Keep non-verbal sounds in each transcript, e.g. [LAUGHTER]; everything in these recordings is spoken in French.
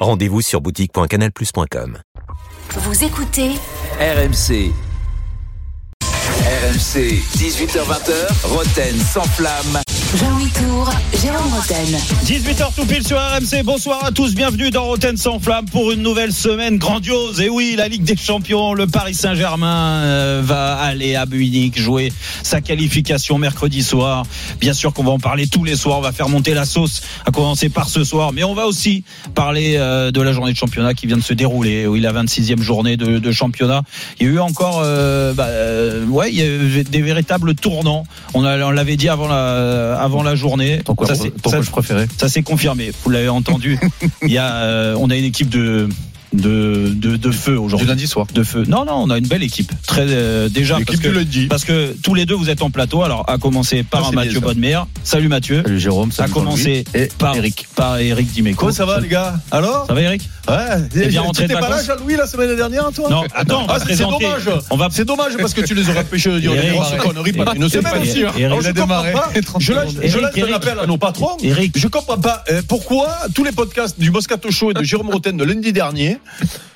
Rendez-vous sur boutique.canalplus.com. Vous écoutez RMC. RMC, 18h20h, Roten sans flamme. Jean-Louis Tour, Jérôme Roten. 18h tout pile sur RMC. Bonsoir à tous. Bienvenue dans Roten sans flamme pour une nouvelle semaine grandiose. Et oui, la Ligue des Champions, le Paris Saint-Germain euh, va aller à Munich jouer sa qualification mercredi soir. Bien sûr qu'on va en parler tous les soirs. On va faire monter la sauce, à commencer par ce soir. Mais on va aussi parler euh, de la journée de championnat qui vient de se dérouler. Oui, la 26e journée de, de championnat. Il y a eu encore, euh, bah, euh, ouais, il y a eu des véritables tournants. On, on l'avait dit avant la, avant la journée. Pourquoi, Ça, c'est- pourquoi ça- je préférais ça s'est confirmé. Vous l'avez entendu. Il y a, euh, on a une équipe de de de, de feu Du aujourd'hui. lundi soir. De feu. Non non, on a une belle équipe. Très euh, déjà parce que du lundi. parce que tous les deux vous êtes en plateau. Alors à commencer par Ça, Mathieu. Bodmer. Salut Mathieu. Salut Jérôme, Ça a salut commencé et par Eric. par Eric Dimeco. Comment ça va les gars? Alors? Ça va Eric? Ouais, T'es bien rentré de pas là Jean-Louis la semaine dernière toi? Non, attends, Ah, c'est dommage. On va C'est dommage parce que tu les aurais empêchés de dire pendant une semaine aussi. il je a comprends démarré. pas. Je lance un appel à nos patrons. Eric. Je comprends pas euh, pourquoi tous les podcasts du Moscato Show et de Jérôme Roten de lundi dernier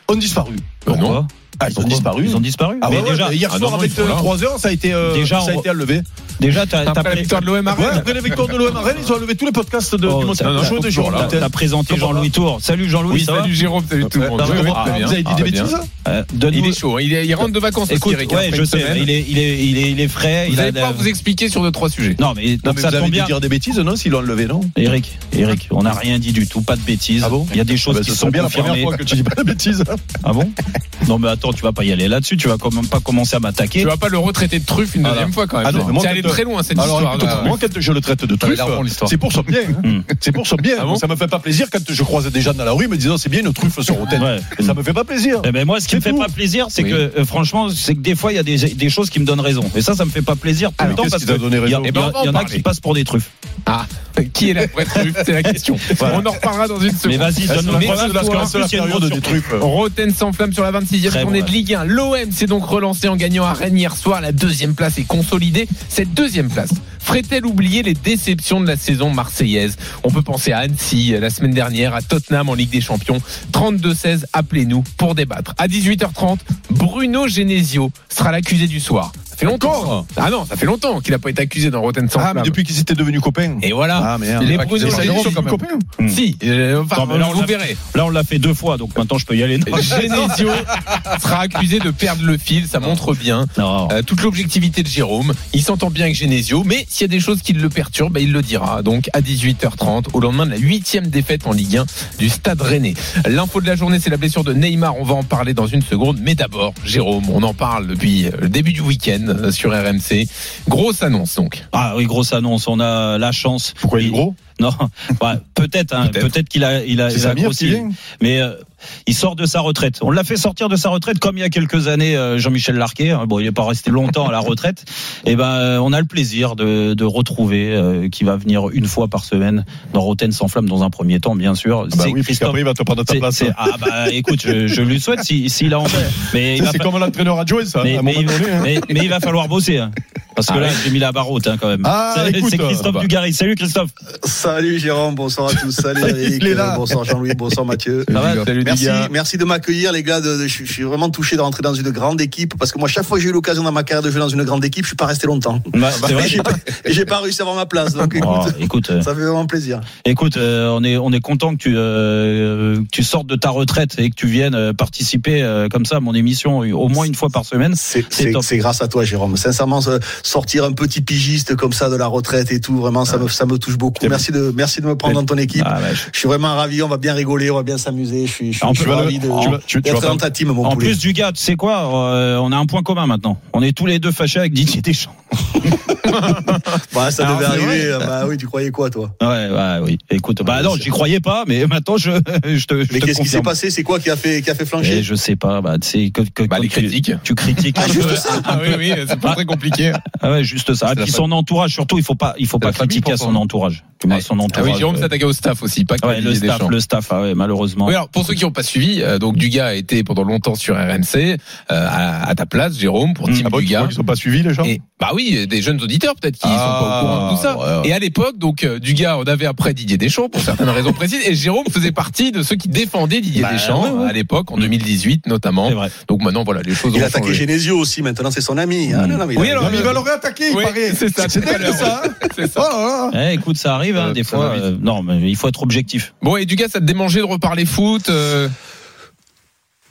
ont disparu. Pourquoi? Ah, ils ont disparu. Ils ont disparu. Ah Mais ouais, déjà, hier Ah soir avec ils sont là. 3 heures, ça a été euh, Déjà, ça a été enlevé. déjà t'as t'as Après la victoire de l'OM à Rennes. après la victoire de l'OM à Rennes, ils ont enlevé tous les podcasts de, Oh, du Show et de Jérôme t'as- présenté Jean-Louis Tour. Salut Jean-Louis. Oui, salut Jérôme, salut tout le monde. Ah, Vous avez dit très des bêtises Euh, Il est chaud, il, est- il rentre de vacances aussi, Écoute, Eric, ouais, je sais, il est, il est, il est, il est frais. Vous allez pouvoir vous expliquer sur deux, trois sujets. Non, mais ça tombe bien. dire des bêtises, non S'ils l'ont enlevé, non Eric, Eric, on n'a rien dit du tout, pas de bêtises. Ah bon Il y a des choses Ah bah, qui ce sont bien la confirmées. première fois que tu dis pas de bêtises. Ah bon Non, mais attends, tu vas pas y aller là-dessus. Tu vas quand même pas commencer à m'attaquer. Tu vas pas le retraiter de truffe une Voilà. deuxième fois quand même. Ah non, C'est allé très loin cette Alors, histoire. là. moi, quand je le traite de truffe, c'est pour son bien. hein. Hmm. C'est pour son bien. Ah bon ça me fait pas plaisir quand je croise des gens dans la rue me disant c'est bien une truffe sur [LAUGHS] Rotten. Ouais. Et Ça me fait pas plaisir. Eh ben moi, ce qui me fait tout. pas plaisir, c'est Oui. que euh, franchement, c'est que des fois, il y a des, des choses qui me donnent raison. Et ça, ça me fait pas plaisir tout le temps parce qui t'a que donné il y, a- raison il y a- Eh ben, en y en a parler. qui passent pour des truffes. Ah, qui est la vraie truffe C'est la question. [LAUGHS] Voilà. On en reparlera dans une seconde. Mais vas-y, donne-nous la problème parce qu'en plus, il y a une. Roten sans flamme sur la 26e Très de Ligue 1. L'OM s'est donc relancé en gagnant à Rennes hier soir. La deuxième place est consolidée. Cette deuxième place ferait-elle oublier les déceptions de la saison marseillaise? On peut penser à Annecy euh, la semaine dernière, à Tottenham en Ligue des Champions. 32-16, appelez-nous pour débattre. À 18h30, Bruno Genesio sera l'accusé du soir. Ça fait longtemps. Encore Ah non, ça fait longtemps qu'il n'a pas été accusé dans Roten sans Ah, mais depuis qu'ils étaient devenus copains. Et voilà. Ah, merde. Les Genesio, devenus quand même. copains. Si, euh, enfin, Attends, mais là, on vous l'a- verrez. Là, on l'a fait deux fois, donc maintenant, je peux y aller. [LAUGHS] Genesio sera accusé de perdre le fil, ça montre bien euh, toute l'objectivité de Jérôme. Il s'entend bien avec Genesio, mais s'il y a des choses qui le perturbent, bah, il le dira. Donc à 18h30, au lendemain de la huitième défaite en Ligue 1 du Stade Rennais. L'info de la journée, c'est la blessure de Neymar. On va en parler dans une seconde, mais d'abord, Jérôme, on en parle depuis le début du week-end euh, sur RMC. Grosse annonce donc. Ah oui, grosse annonce. On a la chance. Pourquoi il est gros? [LAUGHS] Non, bah, peut-être. Hein, Peut-être. peut-être qu'il a, il a, il a grossi. Mais euh, il sort de sa retraite. On l'a fait sortir de sa retraite comme il y a quelques années euh, Jean-Michel Larquet. hein. Bon, il n'est pas resté longtemps à la retraite. [LAUGHS] Et ben, euh, on a le plaisir de, de retrouver euh, qui va venir une fois par semaine dans Roten sans flamme dans un premier temps, bien sûr. Ah Bah oui, puisqu'après il va te prendre ta place. ah bah écoute, je, je lui souhaite s'il si, s'il a envie. Mais C'est comme l'entraîneur adjoint, ça, mais, à mais il, donné. hein. mais- mais il va falloir bosser. Parce que Ah là, ouais. j'ai mis la barre haute hein, quand même. Ah, c'est Christophe ah bah. Dugarry. Salut Christophe. Salut Jérôme, bonsoir à tous. [LAUGHS] Salut Eric, Il est là. euh, bonsoir Jean-Louis, bonsoir Mathieu. Ça va Salut, Merci, merci de m'accueillir les gars. De, de- je, je suis vraiment touché de rentrer dans une grande équipe parce que moi chaque fois que j'ai eu l'occasion dans ma carrière de jouer dans une grande équipe, je suis pas resté longtemps. Bah, c'est Et vrai. [LAUGHS] j'ai pas, pas réussi à avoir ma place. Donc écoute, Oh, écoute, euh, ça fait vraiment plaisir. écoute, euh, on est on est content que tu euh, que tu sortes de ta retraite et que tu viennes participer comme ça à mon émission au moins une fois par semaine. C'est grâce à toi Jérôme. Sincèrement, sortir un petit pigiste comme ça de la retraite et tout. Vraiment, ça me, ça me touche beaucoup. Merci de, merci de me prendre dans ton équipe. Ah, ouais, je- suis vraiment ravi. On va bien rigoler, on va bien s'amuser. Je suis, je suis ravi de, tu vas- tu- tu d'être vas dans ta team, mon En poulet. plus du gars, tu sais quoi euh, On a un point commun maintenant. On est tous les deux fâchés avec Didier Deschamps. [LAUGHS] Bah, ça Alors, devait arriver. vrai. Bah oui, tu croyais quoi, toi? Ouais, ouais, oui. Écoute, bah non, j'y croyais pas, mais [LAUGHS] maintenant je, je te, Mais qu'est-ce qui s'est passé? C'est quoi qui a fait, qui a fait Et flancher je sais pas, bah, tu sais, que, que, Bah, les tu- critiques. Tu critiques. [LAUGHS] Ah, juste ça Ah oui, oui, c'est pas très compliqué. Ah ouais, juste ça. Et puis son entourage, surtout, il faut pas, il faut pas critiquer à son entourage. Son Ah entourage. oui, Jérôme euh, s'attaquait au staff aussi, pas que ouais, le staff, le staff, ah ouais, malheureusement. Oui, alors pour ceux qui n'ont pas suivi, euh, donc Dugas a été pendant longtemps sur RMC euh, à, à ta place, Jérôme, pour Mm. Team Ah bon, Dugas. qu'ils sont pas suivis, les gens Et bah oui, des jeunes auditeurs peut-être qui Ah, sont pas au courant de tout ça. ouais, ouais. Et à l'époque, donc euh, Dugas, on avait après Didier Deschamps pour certaines raisons précises, et Jérôme faisait partie de ceux qui défendaient Didier Bah, Deschamps ouais, ouais. à l'époque, en 202018 notamment. Donc maintenant, voilà, les choses Il ont a attaqué changé. Genesio aussi. Maintenant, c'est son ami. Ah, non, non, mais Oui, alors, il va le réattaquer, il Oui, paraît. c'est ça, C'est ça. C'est ça. Oh là là. Eh, écoute, ça arrive, hein, Euh, des fois. euh, non, mais il faut être objectif. Bon, et Dugas, ça te démangeait de reparler foot euh,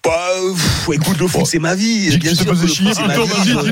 Bah, pff, écoute, le foot, c'est ma vie. Dis Bien te le foot, vie.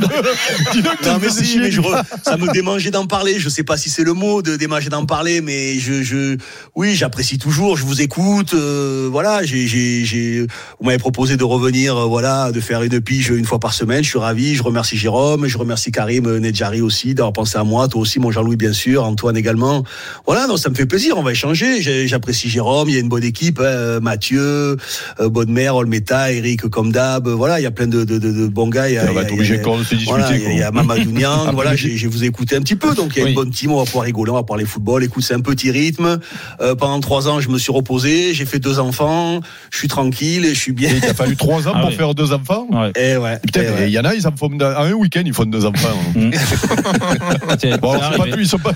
Non mais si, je ça me démangeait d'en parler. Je sais pas si c'est le mot de démanger d'en parler, mais je, je, oui, j'apprécie toujours. Je vous écoute. euh, voilà, j'ai, j'ai, j'ai, vous m'avez proposé de revenir, euh, voilà, de faire une pige une fois par semaine. Je suis ravi. Je remercie Jérôme, je remercie Karim euh, Nedjari aussi d'avoir pensé à moi. Toi aussi, mon Jean-Louis bien sûr, Antoine également. Voilà, donc ça me fait plaisir. On va échanger. J'apprécie Jérôme. Il y a une bonne équipe. hein, Mathieu, euh, Bonne-Mère, Olmeta, Eric comme d'hab. Voilà, il y a plein de, de, de, de bons gars. Il y a- On va a- être obligé a- de se il y a- a Mamadou [LAUGHS] Niang, voilà, j'ai vous écouté un petit peu, donc il y a Oui. une bonne team, on va pouvoir rigoler, on va parler football. Écoute, c'est un petit rythme. Euh, pendant trois ans, je me suis reposé, j'ai fait deux enfants, je suis tranquille, je suis bien. Il t'a fallu trois ans Ah pour oui. faire deux enfants. Ouais. Et ouais. Putain, eh et ouais. il y en a, ils en font en un week-end, ils font deux enfants. [LAUGHS] [LAUGHS] C'est- Bon, c'est pas plus, ils sont pas.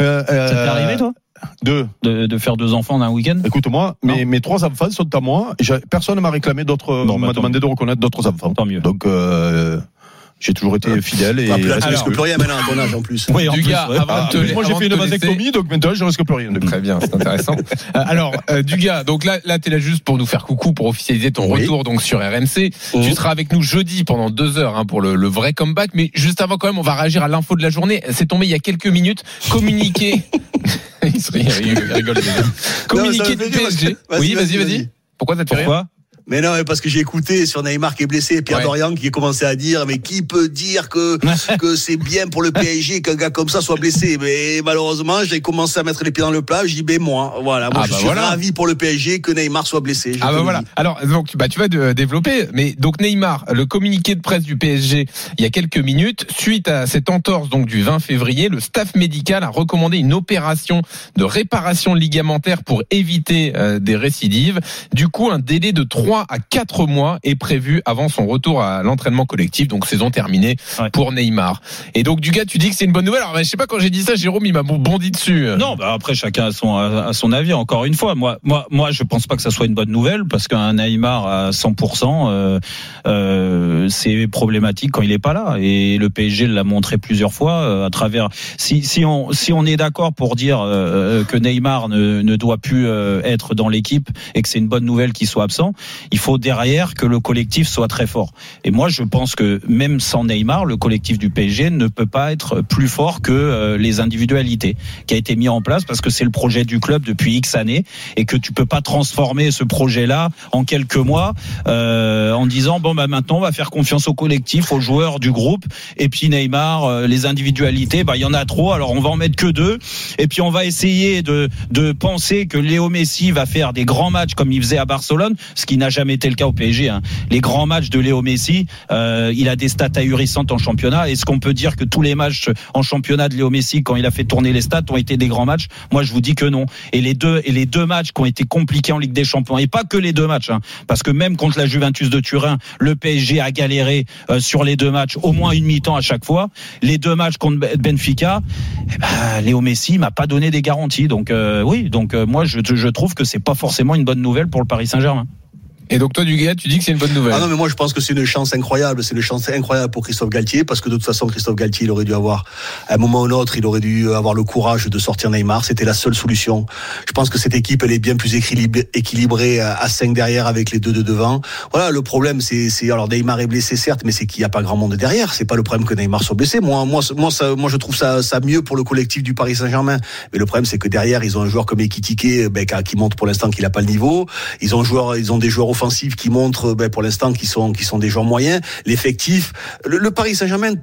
euh, Ça t'est euh, arrivé, toi Deux. de, de faire deux enfants en un week-end Écoute-moi, mes, mes trois enfants sont à moi. Personne ne m'a réclamé d'autres, m'a demandé de reconnaître d'autres enfants. Tant mieux. Donc, euh, j'ai toujours été fidèle et. Ah, là, tu alors- risques plus rien maintenant à ton âge en plus. Oui, en plus, Ah, moi, j'ai fait une vasectomie, donc maintenant, je risque plus rien. Très bien, c'est intéressant. [LAUGHS] Euh, alors, euh, Dugas, donc là, là, t'es là juste pour nous faire coucou, pour officialiser ton Oui. retour donc sur RMC. Mhm. Tu seras avec nous jeudi pendant deux heures hein, pour le, le vrai comeback. Mais juste avant, quand même, on va réagir à l'info de la journée. C'est tombé il y a quelques minutes. Communiqué. [LAUGHS] il, se rit, il rigole. Communiqué du PSG. vas-y, Oui, vas-y, vas-y. Pourquoi ça te fait rire Mais non, parce que j'ai écouté sur Neymar qui est blessé, et Pierre Ouais. Dorian qui a commencé à dire, mais qui peut dire que, [LAUGHS] que c'est bien pour le PSG qu'un gars comme ça soit blessé? Mais malheureusement, j'ai commencé à mettre les pieds dans le plat, dis, ben moi, voilà, moi Ah je bah suis voilà. ravi pour le PSG que Neymar soit blessé. Ah bah voilà. Alors donc bah tu vas de- développer mais donc Neymar le communiqué de presse du PSG il y a quelques minutes suite à cette entorse donc du 20 février le staff médical a recommandé une opération de réparation ligamentaire pour éviter euh, des récidives. Du coup un délai de 3 à 4 mois est prévu avant son retour à l'entraînement collectif donc saison terminée Ouais. pour Neymar. Et donc du gars tu dis que c'est une bonne nouvelle. Alors bah, je sais pas quand j'ai dit ça Jérôme il m'a bondi dessus. Non, bah après chacun a son a, a son avis. Encore une fois, moi, moi, moi, je pense pas que ça soit une bonne nouvelle parce qu'un Neymar à 100%, euh, euh, c'est problématique quand il est pas là. Et le PSG l'a montré plusieurs fois euh, à travers. Si si on si on est d'accord pour dire euh, que Neymar ne, ne doit plus euh, être dans l'équipe et que c'est une bonne nouvelle qu'il soit absent, il faut derrière que le collectif soit très fort. Et moi, je pense que même sans Neymar, le collectif du PSG ne peut pas être plus fort que euh, les individualités qui a été mis en place parce que c'est le projet du club depuis X années et que tu peux pas transformer ce projet-là en quelques mois euh, en disant bon bah maintenant on va faire confiance au collectif, aux joueurs du groupe et puis Neymar, euh, les individualités, bah il y en a trop, alors on va en mettre que deux et puis on va essayer de de penser que Léo Messi va faire des grands matchs comme il faisait à Barcelone, ce qui n'a jamais été le cas au PSG. hein. Les grands matchs de Léo Messi, euh, il a des stats ahurissantes en championnat. Est-ce qu'on peut dire que tous les matchs en championnat de Léo Messi, quand il a fait tourner les stats, ont été des grands matchs? Moi, je vous dis que non. Et les deux et les deux matchs qui ont été compliqués en Ligue des Champions, et pas que les deux matchs, hein, parce que même contre la Juventus de Turin, le PSG a galéré euh, sur les deux matchs, au moins une mi-temps à chaque fois. Les deux matchs contre Ben- Benfica, eh ben, Léo Messi m'a pas donné des garanties. Donc euh, oui, donc moi je, je trouve que c'est pas forcément une bonne nouvelle pour le Paris Saint-Germain. Et donc toi, Dugas, tu dis que c'est une bonne nouvelle. Ah non, mais moi je pense que c'est une chance incroyable. C'est une chance incroyable pour Christophe Galtier parce que de toute façon, Christophe Galtier, il aurait dû avoir, à un moment ou un autre, il aurait dû avoir le courage de sortir Neymar. C'était la seule solution. Je pense que cette équipe, elle est bien plus équilibrée, à 5 derrière avec les deux de devant. Voilà, le problème, c'est, alors Neymar est blessé certes, mais c'est qu'il n'y a pas grand monde derrière. C'est pas le problème que Neymar soit blessé. Moi, moi, moi, ça, moi, je trouve ça, mieux pour le collectif du Paris Saint-Germain. Mais le problème, c'est que derrière, ils ont un joueur comme Ekitike, ben, qui montre pour l'instant qu'il n'a pas le niveau. Ils ont joueur, ils ont des joueurs qui montrent, ben, pour l'instant, qui sont, qui sont des joueurs moyens. L'effectif, le, Paris Saint-Germain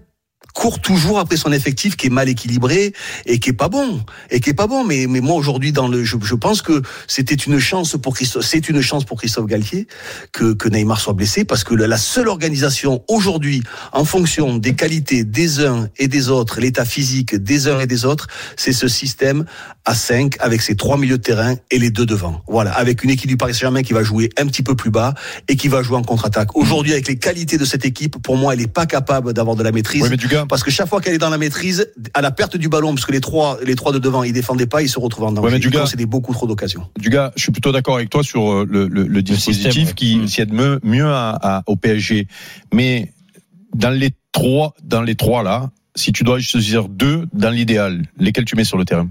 court toujours après son effectif qui est mal équilibré et qui est pas bon et qui est pas bon mais mais moi aujourd'hui dans le je, je pense que c'était une chance pour Christophe c'est une chance pour Christophe Galtier que que Neymar soit blessé parce que la seule organisation aujourd'hui en fonction des qualités des uns et des autres l'état physique des uns et des autres c'est ce système à 5 avec ses trois milieux de terrain et les deux devant voilà avec une équipe du Paris Saint-Germain qui va jouer un petit peu plus bas et qui va jouer en contre-attaque aujourd'hui avec les qualités de cette équipe pour moi elle est pas capable d'avoir de la maîtrise Oui, mais du gars, parce que chaque fois qu'elle est dans la maîtrise, à la perte du ballon, parce que les trois, les trois de devant, ils défendaient pas, ils se retrouvent en danger. Ouais, c'était beaucoup trop d'occasions. du gars, je suis plutôt d'accord avec toi sur euh, le, le, le dispositif système, qui Mm. s'y aide mieux, mieux à, à- au PSG. Mais dans les trois, dans les trois là, si tu dois choisir deux dans l'idéal, lesquels tu mets sur le terrain?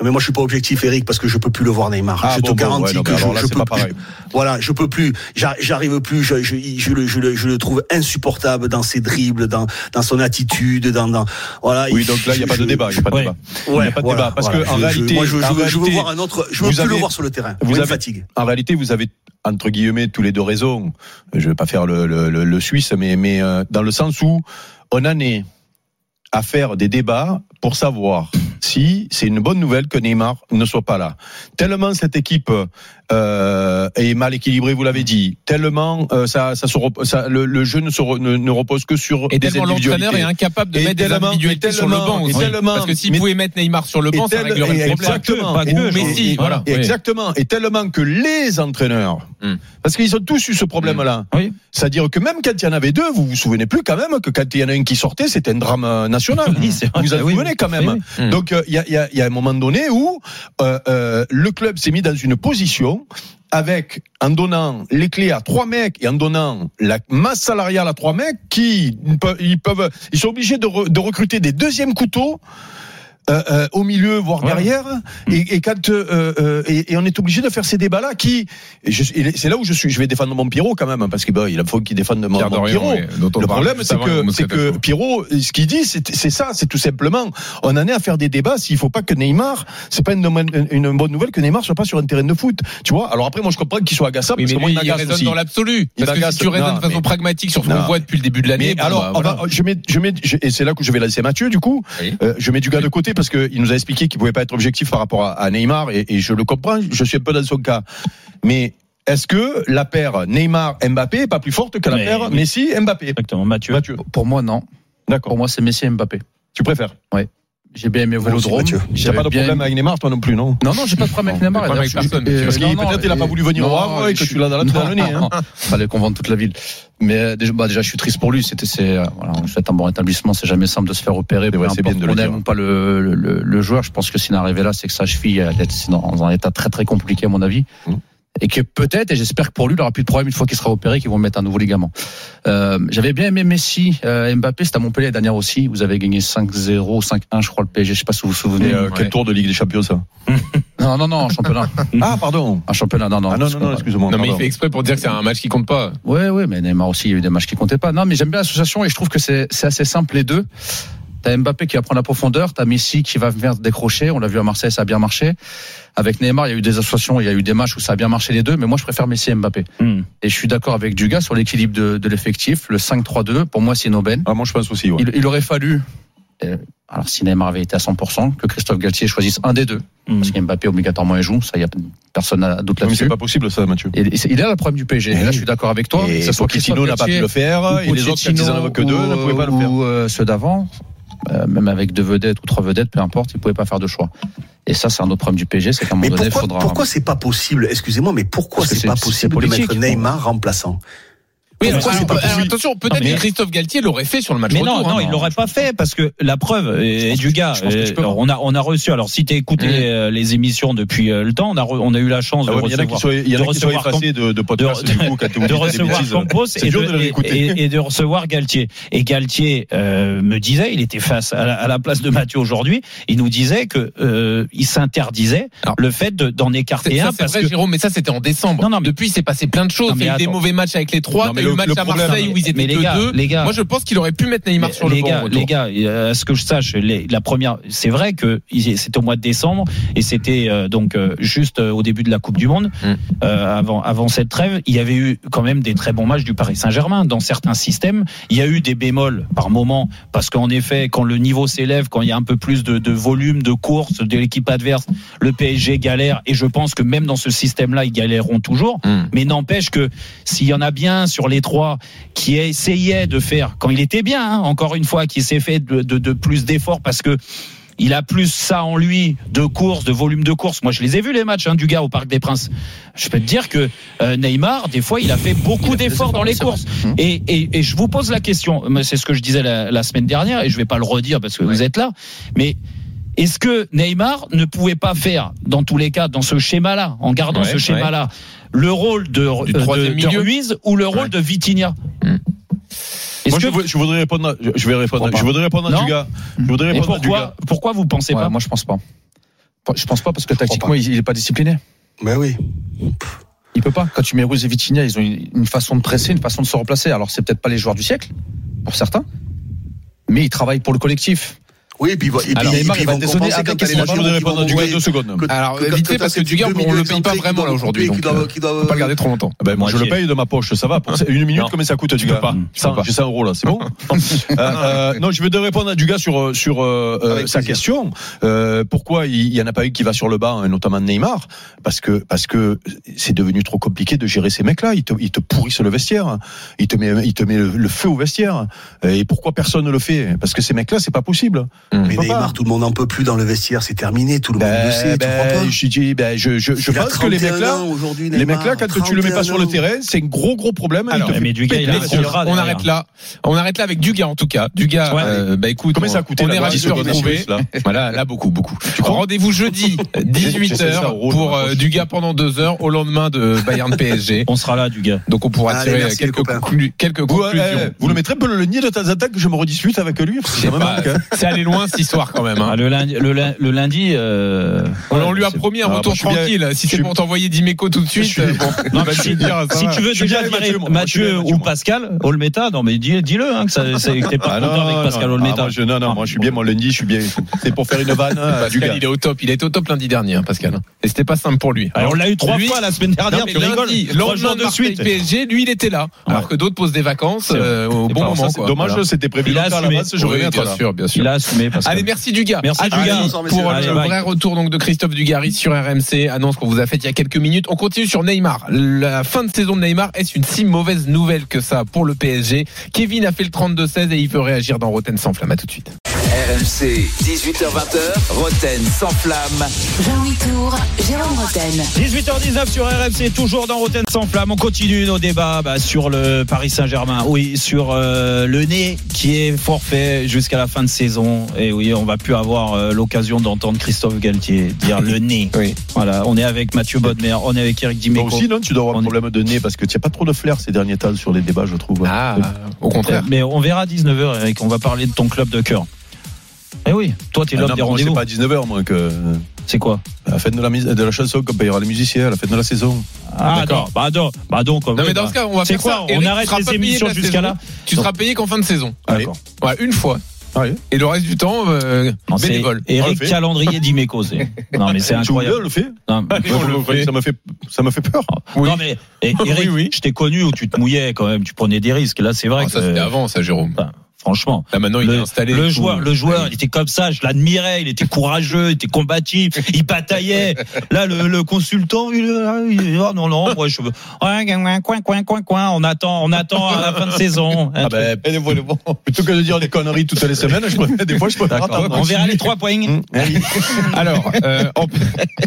Non, mais moi, je suis pas objectif, Eric, parce que je peux plus le voir Neymar. je te bon, garantis ouais, que je, là, je peux pas plus. Voilà, je peux plus. J'ar- J'arrive plus. Je, je, je, le, je, le, je le trouve insupportable dans ses dribbles, dans, dans son attitude, dans, dans voilà. Oui, donc là, il n'y a pas de débat. Il y a pas de Ouais. débat. Ouais, Il n'y a pas de voilà, débat. Parce voilà. que en réalité, moi, je, en veux, voir un autre. Je veux plus le voir sur le terrain. vous avez- fatigue. En réalité, vous avez entre guillemets tous les deux raisons. Je vais pas faire le, le, le, le Suisse, mais mais euh, dans le sens où on en est à faire des débats pour savoir si c'est une bonne nouvelle que Neymar ne soit pas là. Tellement cette équipe euh, est mal équilibrée, vous l'avez dit. Tellement euh, ça, ça, se ça le, le jeu ne, se re- ne, ne repose que sur Et des tellement l'entraîneur est incapable de Et mettre des individualités sur le banc aussi. Parce que s'il pouvait mettre Neymar sur le banc, ça réglerait le problème. exactement. Pas que, Ou pas que, Messi, Et- voilà. et- Oui. Exactement. Et tellement que les entraîneurs, Hmm. parce qu'ils ont tous eu ce problème-là. Oui. C'est-à-dire que même quand il y en avait deux, vous vous souvenez plus quand même que quand il y en a un qui sortait, c'était un drame euh, national. [LAUGHS] Oui. Vous en Oui, souvenez quand même. Donc il y, a, il y a- il y a un moment donné où euh, le club s'est mis dans une position avec en donnant les clés à trois mecs et en donnant la masse salariale à trois mecs qui ils peuvent ils sont obligés de, de recruter des deuxièmes couteaux euh, euh, au milieu voire Ouais. derrière et, et quand euh, euh, et, et on est obligé de faire ces débats là qui c'est là où je suis je vais défendre mon Pierrot quand même parce que bah, il faut qu'il défende mon, mon Pierrot oui, le problème, c'est que, que. Pierrot, ce qu'il dit, c'est c'est ça, c'est tout simplement, on en est à faire des débats s'il faut pas que Neymar, c'est pas une, une- une bonne nouvelle que Neymar soit pas sur un terrain de foot, tu vois. Alors après, moi, je comprends qu'il soit agaçable, Oui, parce mais que moi, il il raisonne aussi. dans l'absolu. Il Parce que m'agace. si tu raisonnes de façon mais- pragmatique sur ce qu'on voit depuis le début de l'année, alors, bah, va- voilà. je mets, je mets, je- et c'est là que je vais laisser Mathieu, du coup. Oui. Euh, je mets du gars de côté parce que il nous a expliqué qu'il pouvait pas être objectif par rapport à, Neymar, et, et je le comprends. Je suis un peu dans son cas, mais est-ce que la paire Neymar-Mbappé est pas plus forte que la Mais paire oui. Messi-Mbappé? Exactement, Mathieu. Mathieu, Pour moi, non. d'accord. Pour moi, c'est Messi et Mbappé. Tu préfères? J'ai bien aimé Vélodrome. N'as J'avais pas de bien problème avec Neymar, toi non plus, non Non, non, j'ai pas de problème avec Neymar. Pas de problème avec je- personne, Parce qu'il peut-être il a pas voulu venir au non, Havre et que je- tu l'as dans la dans le nez. hein. Fallait qu'on vende toute la ville. Mais euh, déjà, bah, déjà, je suis triste pour lui. C'était, c'est, euh, voilà, on souhaite un bon rétablissement. C'est jamais simple de se faire opérer. C'est peu c'est bien de le qu'on aime dire. ou pas le, le, le- le joueur. Je pense que s'il est arrivé là, c'est que sa cheville elle est dans un état très très compliqué à mon avis. Mmh. Et que peut-être, et j'espère que pour lui, il aura plus de problème une fois qu'il sera opéré, qu'ils vont mettre un nouveau ligament. Euh, j'avais bien aimé Messi, euh, Mbappé, c'était à Montpellier l'année dernière aussi. Vous avez gagné 5-0, 5-1, je crois, le PSG. Je sais pas si vous vous Et souvenez. euh, Ouais. quel tour de Ligue des Champions ça [LAUGHS] Non, non, non, en championnat. [LAUGHS] Ah pardon. En championnat, non, non. Ah non non non, excuse-moi. Non, mais il fait exprès pour dire que c'est un match qui compte pas. Ouais, ouais, mais Neymar aussi, il y a eu des matchs qui comptaient pas. Non, mais j'aime bien l'association et je trouve que c'est assez simple les deux. T'as Mbappé qui va prendre la profondeur, t'as Messi qui va venir décrocher. On l'a vu à Marseille, ça a bien marché. Avec Neymar, il y a eu des associations, il y a eu des matchs où ça a bien marché les deux, mais moi je préfère Messi et Mbappé. Hmm. Et je suis d'accord avec Dugas sur l'équilibre de, de l'effectif. Le 5-3-2, pour moi, c'est une aubaine. Ah moi je pense aussi. Ouais. Il, il aurait fallu, euh, alors si Neymar avait été à 100%, que Christophe Galtier choisisse un des deux. Hmm. Parce qu'Mbappé, obligatoirement, il joue. Ça, il y a personne à doute là-dessus. c'est pas possible ça, Mathieu. Et c'est- il est là le problème du PSG. Et là, je suis d'accord avec toi. Et Que ce soit Christophe n'a pas pu le faire et les autres en avaient que deux ne pouvaient pas le faire. Ou euh, ceux d'avant, euh, même avec deux vedettes ou trois vedettes, peu importe, ils pouvaient pas faire de choix. Et ça, c'est un autre problème du PSG, c'est qu'à un moment Mais donné, il pourquoi, faudra. pourquoi c'est pas possible? Excusez-moi, mais pourquoi c'est pas possible de mettre Neymar remplaçant? Oui, alors, c'est pas alors, possible. attention, peut-être mais- que Christophe Galtier l'aurait fait sur le match Mais retour. non, non, hein. il l'aurait pas fait parce que la preuve est du gars. euh, on a on a reçu. Alors si tu écouté Mm. euh, les émissions depuis euh, le temps, on a re- on a eu la chance Ah de ouais, mais il y en a qui recevoir sont, il y en a de qui sont recevoir effacés de, de podcast, de- du coup, quand vous de dites des recevoir. Campos C'est et de, de et, de recevoir Galtier. Et Galtier euh, me disait, il était face à la, à la place de Mathieu aujourd'hui, il nous disait que euh, il s'interdisait Alors, le fait de- d'en C'est- écarter un c'est vrai, Jérôme, mais ça c'était en décembre. Non, non, mais- Depuis, il s'est passé plein de choses. Il y a eu des mauvais matchs avec les trois. Le match le à problème- Marseille où ils étaient les gars, deux. les gars- Moi, je pense qu'il aurait pu mettre Neymar sur le les banc. les gars, euh, à ce que je sache, les- la première, c'est vrai que c'était au mois de décembre et c'était euh, donc euh, juste au début de la Coupe du Monde, Mm. euh, avant avant cette trêve, il y avait eu quand même des très bons matchs du Paris Saint-Germain dans certains systèmes. Il y a eu des bémols par moment parce qu'en effet, quand le niveau s'élève, quand il y a un peu plus de, de volume de course de l'équipe adverse, le PSG galère et je pense que même dans ce système-là, ils galéreront toujours. Mm. Mais n'empêche que s'il y en a bien sur les trois qui essayait de faire, quand il était bien, hein, encore une fois, qui s'est fait de, de, de plus d'efforts parce que il a plus ça en lui de course, de volume de course. Moi, je les ai vus les matchs hein, du gars au Parc des Princes. Je peux te dire que euh, Neymar, des fois, il a fait beaucoup d'efforts dans les courses. Et, et, et je vous pose la question. C'est ce que je disais la, la semaine dernière et je vais pas le redire parce que vous êtes là. Mais est-ce que Neymar ne pouvait pas faire, dans tous les cas, dans ce schéma-là, en gardant Ouais, ce schéma-là, le rôle de, Du de, Ruiz ou le rôle Ouais. de Vitinha. Est-ce Moi, que je, vou- je voudrais répondre, à- je, je vais répondre, Pourquoi je voudrais répondre à Non du gars. Je voudrais répondre à du pourquoi, gars. pourquoi vous pensez Ouais, pas moi, je pense pas. Je pense pas parce que tactiquement, il il est pas discipliné. Mais oui. Il peut pas. Quand tu mets Ruiz et Vitinha, ils ont une, une façon de presser, une façon de se replacer. Alors, c'est peut-être pas les joueurs du siècle, pour certains, mais ils travaillent pour le collectif. Oui, et puis, et Alors, Neymar, il va dézonner compenser avec les voudrais qui répondre à deux secondes. Alors, vite fait, parce que ces du gars, deux on le paye pas vraiment là aujourd'hui. Donc, euh, peut pas le garder trop longtemps. Ben, moi, je le paye de ma poche, ça va. Une minute, combien ça coûte, du gars pas. Cent- pas. J'ai 100 euros, là, c'est bon [LAUGHS] Euh, euh, Non, je vais te répondre à du gars sur, sa question. Euh, pourquoi il y en a pas eu qui va sur le banc, et notamment Neymar? Parce que parce que c'est devenu trop compliqué de gérer ces mecs-là. Ils te, ils te pourrissent le vestiaire. Ils te met, ils te met le, le feu au vestiaire. Et pourquoi personne ne le fait? Parce que ces mecs-là, c'est pas possible. Mais peut pas. Neymar, tout le monde n'en peut plus dans le vestiaire, c'est terminé, tout le monde le sait, tu crois pas ben, je dis, ben, je, je, je pense que les 31 mecs-là, ans aujourd'hui, les mecs là, quand tu le mets pas 31 sur le terrain, c'est un gros gros problème. Alors, mais il a contrat on derrière. arrête là. On arrête là avec Dugas en tout cas. Dugas, Ouais. euh, bah écoute, Combien on, ça a coûté on est ravis de retrouver. là [LAUGHS] Voilà, là beaucoup, beaucoup. Rendez-vous jeudi, [LAUGHS] J'ai 18 ça h pour euh. Dugas pendant deux heures au lendemain de Bayern [LAUGHS] PSG. On sera là, du gars. Donc on pourra tirer quelques, quelques Vous, conclusions. eh, vous le mettrez peu le nier de temps en temps que je me redispute avec lui parce que. C'est allé loin cette histoire quand même. hein. Ah, le lundi, le, lin- le lundi. euh, On, on lui a promis un Ah, retour je suis bien- tranquille. Si c'est pour t'envoyer Dimeco tout de suite, suis- euh, bon, Non, te si, dire, tu veux déjà virer Mathieu, ou. Pascal Olmeta, non mais dis- dis-le hein, que [LAUGHS] t'es pas Ah, content avec Pascal Olmeta. moi, je, non, non, moi je suis bien, mon lundi, je suis bien. C'est pour faire une vanne [LAUGHS] Pascal, il est au top. Il été au top lundi dernier, hein, Pascal. Et c'était pas simple pour lui. Alors, on l'a eu trois fois la semaine dernière, tu rigoles. lendemain de suite. PSG, lui, il était là. Alors que d'autres posent des vacances euh, au bon moment. Dommage, c'était prévu Il a assumé. bien sûr, bien sûr. Il a assumé Allez, merci Dugas. Merci, À Dugas. pour euh, Allez, le vrai retour donc de Christophe Dugarry sur RMC. Annonce qu'on vous a faite il y a quelques minutes. On continue sur Neymar. La fin de saison de Neymar est une si mauvaise nouvelle que ça pour le PSG. Kevin a fait le 32-16 et il veut réagir dans Roten sans flamme. À tout de suite. RMC, 18h20h, Roten sans flamme. Jean-Louis Tour, Jérôme Roten. 18h19 sur RMC, toujours dans Rotten sans flamme. On continue nos débats bah, sur le Paris Saint-Germain. Oui, sur euh, le nez qui est forfait jusqu'à la fin de saison. Et oui, on va plus avoir euh, l'occasion d'entendre Christophe Galtier dire le nez. Oui. Voilà, on est avec Mathieu Bodmer, on est avec Eric Toi Dimeco. aussi, non, tu dois avoir On un est- problème de nez parce que tu n'as pas trop de flair ces derniers temps sur les débats, je trouve. Ah, au contraire. Mais on verra à 19h, Eric. On va parler de ton club de cœur. Eh oui, toi, tu es Ah l'homme non, des moi, c'est rendez-vous. pas à 19h, moi, que. C'est quoi À la fin de la, mise- de la chanson qu'on payera les musiciens, à la fin de la saison. Ah, D'accord. d'accord. Bah, donc, bah donc, Non, oui, mais dans bah, ce cas, on va faire quoi ça. On Eric, tu arrête les émissions jusqu'à là Tu seras payé qu'en fin de saison. Allez. D'accord. Ouais, une fois. Et le reste du temps, euh, Non, bénévole. Eric. Calendrier d'Imeco. [LAUGHS] Non, mais c'est Tu veux, incroyable. on le fait Non, Allez, on le fait. Ça me fait, ça me fait peur. Oui. non, mais eh, [LAUGHS] Eric, Oui, oui. je t'ai connu où tu te mouillais quand même, tu prenais des risques. Là, c'est vrai Ah, que. ça, c'était avant, ça, Jérôme. Enfin, Franchement. Là, maintenant, il est Le, installé. le joueur, le joueur, il était comme ça, je l'admirais, il était courageux, il était combatif, il bataillait. Là, le, le consultant, il, il- oh non, non, moi je veux, ouais, coin, coin, coin, coin, coin, on attend, on attend à la fin de saison. Ah [LAUGHS] ben, plutôt que de dire des conneries toutes les semaines, je préfère, des fois je préfère attendre. On verra les trois points. Hum, allez. [LAUGHS] Alors, euh, en-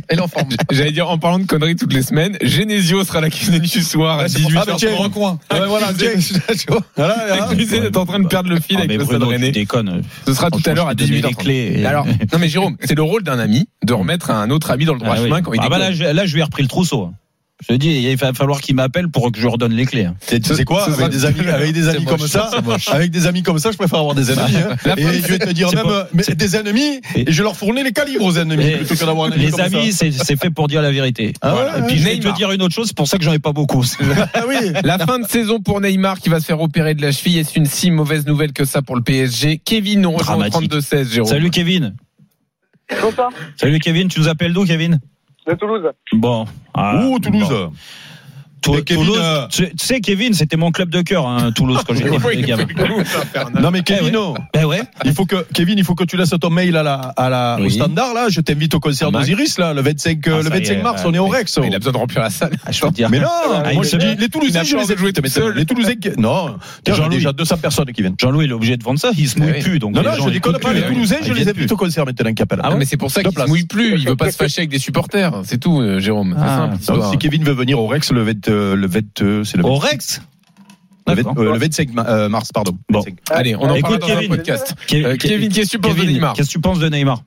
Elle est en forme. [LAUGHS] j'allais dire, en parlant de conneries toutes les semaines, Genesio sera la cuisine du soir à Ah, c'est pour ça, 18h. tiens, coin. Ah ben vois. Voilà, voilà. D'être en train de perdre le fil Ah, avec le Stade Rennais. Ce sera tout à l'heure à Franchement, je t'ai donné 18h. les clés. Alors, non mais Jérôme, c'est le rôle d'un ami de [LAUGHS] remettre un autre ami dans le droit Ah chemin quand il Ah bah là, je lui ai repris le trousseau. Je dis, il va falloir qu'il m'appelle pour que je lui redonne les clés. Tu tu sais quoi, avec des amis, avec des amis C'est comme ça, avec des amis comme ça, je préfère avoir des ennemis. hein. [LAUGHS] La Et fin, je vais te dire même, pas- mais c'est- des ennemis, Et- je leur fournis les calibres aux ennemis, Et- plutôt que d'avoir un ami Les comme amis, c'est c'est fait pour dire la vérité. Ah Voilà. ouais, Et puis je vais Neymar. te dire une autre chose, c'est pour ça que j'en ai pas beaucoup. [LAUGHS] Ah oui. La fin de saison pour Neymar qui va se faire opérer de la cheville. Est-ce une si mauvaise nouvelle que ça pour le PSG Kevin nous rejoint au Dramatique. 32-16, Jérôme. Salut Kevin. Bonsoir, Salut Kevin, tu nous appelles d'où Kevin? De Toulouse. Bon. Ah, Ouh, Toulouse. bon. Tou- Mais Kevin, Toulouse, euh, tu, tu sais Kevin, c'était mon club de cœur, hein, Toulouse quand [LAUGHS] j'étais Oui, gamin. Non mais Kevin, Eh ouais. non. Ben ouais. il faut que Kevin, il faut que tu laisses ton mail à la, à la, au standard là. Je t'invite au concert Ah, d'Osiris là, le 25, euh, Ah, le ça y 25 est, mars, on est au Rex. Il a besoin de remplir la salle. Ah, je veux dire. Mais non, Ah, moi je dis, les Toulousains, je les tout seul. Les Toulousains, [LAUGHS] non, Jean-Louis. déjà 200 personnes qui viennent. Jean-Louis, il est obligé de vendre ça, il se mouille oui. plus. Donc Non, non, je déconne pas. Les. Toulousains, je les invite plus. au concert maintenant, appellent. Ah, mais c'est pour ça qu'il se mouille plus. Il veut pas se fâcher avec des supporters. C'est tout, euh, Jérôme. C'est simple. Si Kevin veut venir au Rex le 20, euh, le 20, euh, c'est le, Au 20, Rex le, 20, D'accord. euh, le 25 ma- euh, mars, pardon. Bon. 25. Allez, on en Écoute, parlera dans un Kevin. podcast. Ke- Euh, Ke- Kevin, qu'est-ce que tu penses de Neymar Qu'est-ce que tu penses de Neymar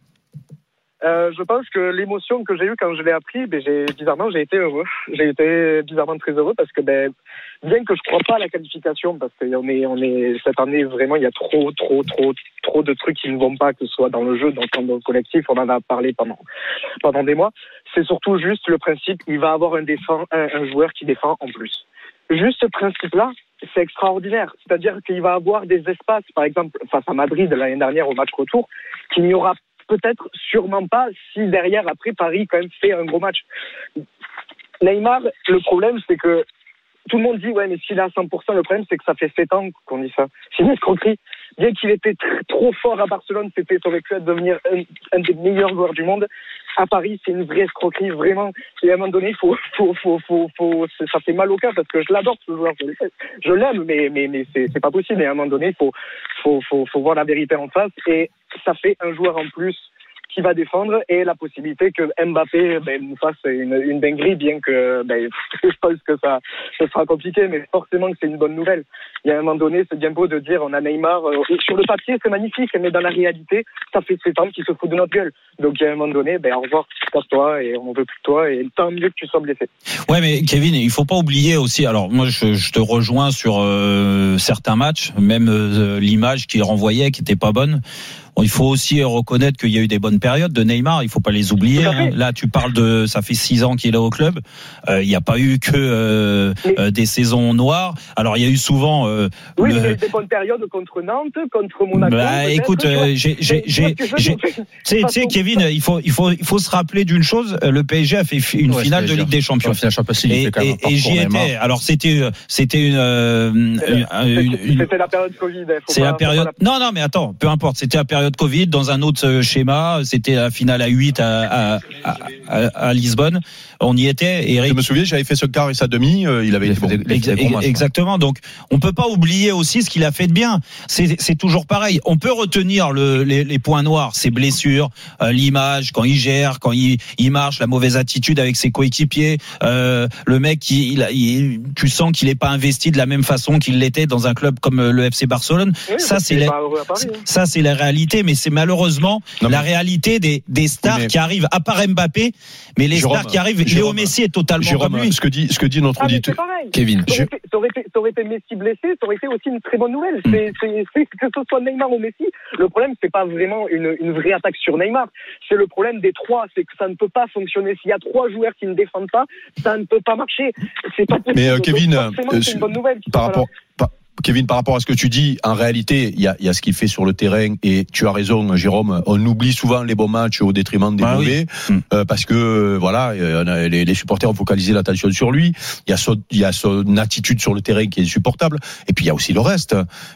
Euh, je pense que l'émotion que j'ai eue quand je l'ai appris, ben, j'ai, bizarrement, j'ai été heureux. J'ai été bizarrement très heureux parce que, ben, bien que je crois pas à la qualification, parce qu'on est, on est, cette année, vraiment, il y a trop, trop, trop, trop de trucs qui ne vont pas, que ce soit dans le jeu, dans le camp collectif, on en a parlé pendant, pendant des mois. C'est surtout juste le principe, il va avoir un, un joueur qui défend en plus. Juste ce principe-là, c'est extraordinaire. C'est-à-dire qu'il va avoir des espaces, par exemple, face à Madrid l'année dernière au match retour, qu'il n'y aura peut-être sûrement pas si derrière, après, Paris quand même fait un gros match. Neymar, le problème, c'est que tout le monde dit, ouais, mais s'il est à 100%, le problème, c'est que ça fait 7 ans qu'on dit ça. C'est une escroquerie. Bien qu'il était tr- trop fort à Barcelone, c'était, aurait pu être devenir un, des meilleurs joueurs du monde. À Paris, c'est une vraie escroquerie, vraiment. Et à un moment donné, faut, faut, faut, faut, faut, ça fait mal au cœur parce que je l'adore, ce joueur. Je l'aime, mais, mais, mais c'est, pas possible. Et à un moment donné, il faut, faut, faut voir la vérité en face. Et ça fait un joueur en plus qui va défendre et la possibilité que Mbappé ben, nous fasse une, une dinguerie, bien que ben, [LAUGHS] je pense que ça, ça sera compliqué, mais forcément que c'est une bonne nouvelle. Il y a un moment donné, c'est bien beau de dire on a Neymar. euh, sur le papier, c'est magnifique, mais dans la réalité, ça fait sept ans qu'il se fout de notre gueule. Donc il y a un moment donné, ben, au revoir, casse-toi et on veut plus de toi et tant mieux que tu sois blessé. Ouais, mais Kevin, il faut pas oublier aussi. Alors moi, je, te rejoins sur euh, certains matchs, même euh, l'image qu'il renvoyait, qui était pas bonne. Bon, il faut aussi reconnaître qu'il y a eu des bonnes périodes de Neymar. Il faut pas les oublier. Hein. Là, tu parles de, ça fait six ans qu'il est au club. Euh, il n'y a pas eu que euh, Mais- euh, des saisons noires. Alors il y a eu souvent. euh, Oui, le- il y a eu des bonnes périodes contre Nantes, contre Monaco. Bah, écoute, tu j'ai, Mais sais, Kevin, il faut, il faut, il faut se rappeler d'une chose. Le PSG a fait une Ouais, finale de. Ligue des Champions. Il Et, et- j'y Neymar. étais. Alors c'était, c'était une, une- C'était la période Covid. hein, c'est la période. Non, non, mais attends, peu importe. C'était la période Covid dans un autre schéma. C'était la finale à 8 à, à, à, à- à Lisbonne. On y était. Je Eric me souviens, j'avais fait ce quart et sa demi, euh, il avait Il bon. des- gros matchs, Exactement. Donc, on peut pas oublier aussi ce qu'il a fait de bien. C'est c'est toujours pareil. On peut retenir le, les, les points noirs, ses blessures, euh, l'image quand il gère, quand il, il marche, la mauvaise attitude avec ses coéquipiers. Euh, le mec, qui, il, a- il- tu sens qu'il est pas investi de la même façon qu'il l'était dans un club comme euh, le FC Barcelone. Oui, ça, c'est la- hein. ça, c'est la réalité, mais c'est malheureusement Non, mais- la réalité des, des stars mais- qui arrivent, à part Mbappé, mais les Jérôme, stars qui arrivent. Léo Messi est totalement Jérôme, comme lui. ce que dit, ce que dit notre Ah, auditeur. Kevin. Ça aurait, été, ça, aurait été, ça aurait été Messi blessé, ça aurait été aussi une très bonne nouvelle. C'est, c'est, c'est- que ce soit Neymar ou Messi, le problème, c'est pas vraiment une, une vraie attaque sur Neymar. C'est le problème des trois, c'est que ça ne peut pas fonctionner. S'il y a trois joueurs qui ne défendent pas, ça ne peut pas marcher. C'est pas possible. Mais, euh, Kevin, euh, c'est une bonne nouvelle. Par rapport, par, Kevin, par rapport à ce que tu dis, en réalité, il y a, y a ce qu'il fait sur le terrain et tu as raison, Jérôme. On oublie souvent les bons matchs au détriment des Ah oui. mauvais Mm. euh, parce que euh, voilà, euh, les, les supporters ont focalisé l'attention sur lui. Il y a son, il y a son attitude sur le terrain qui est insupportable. Et puis il y a aussi le reste.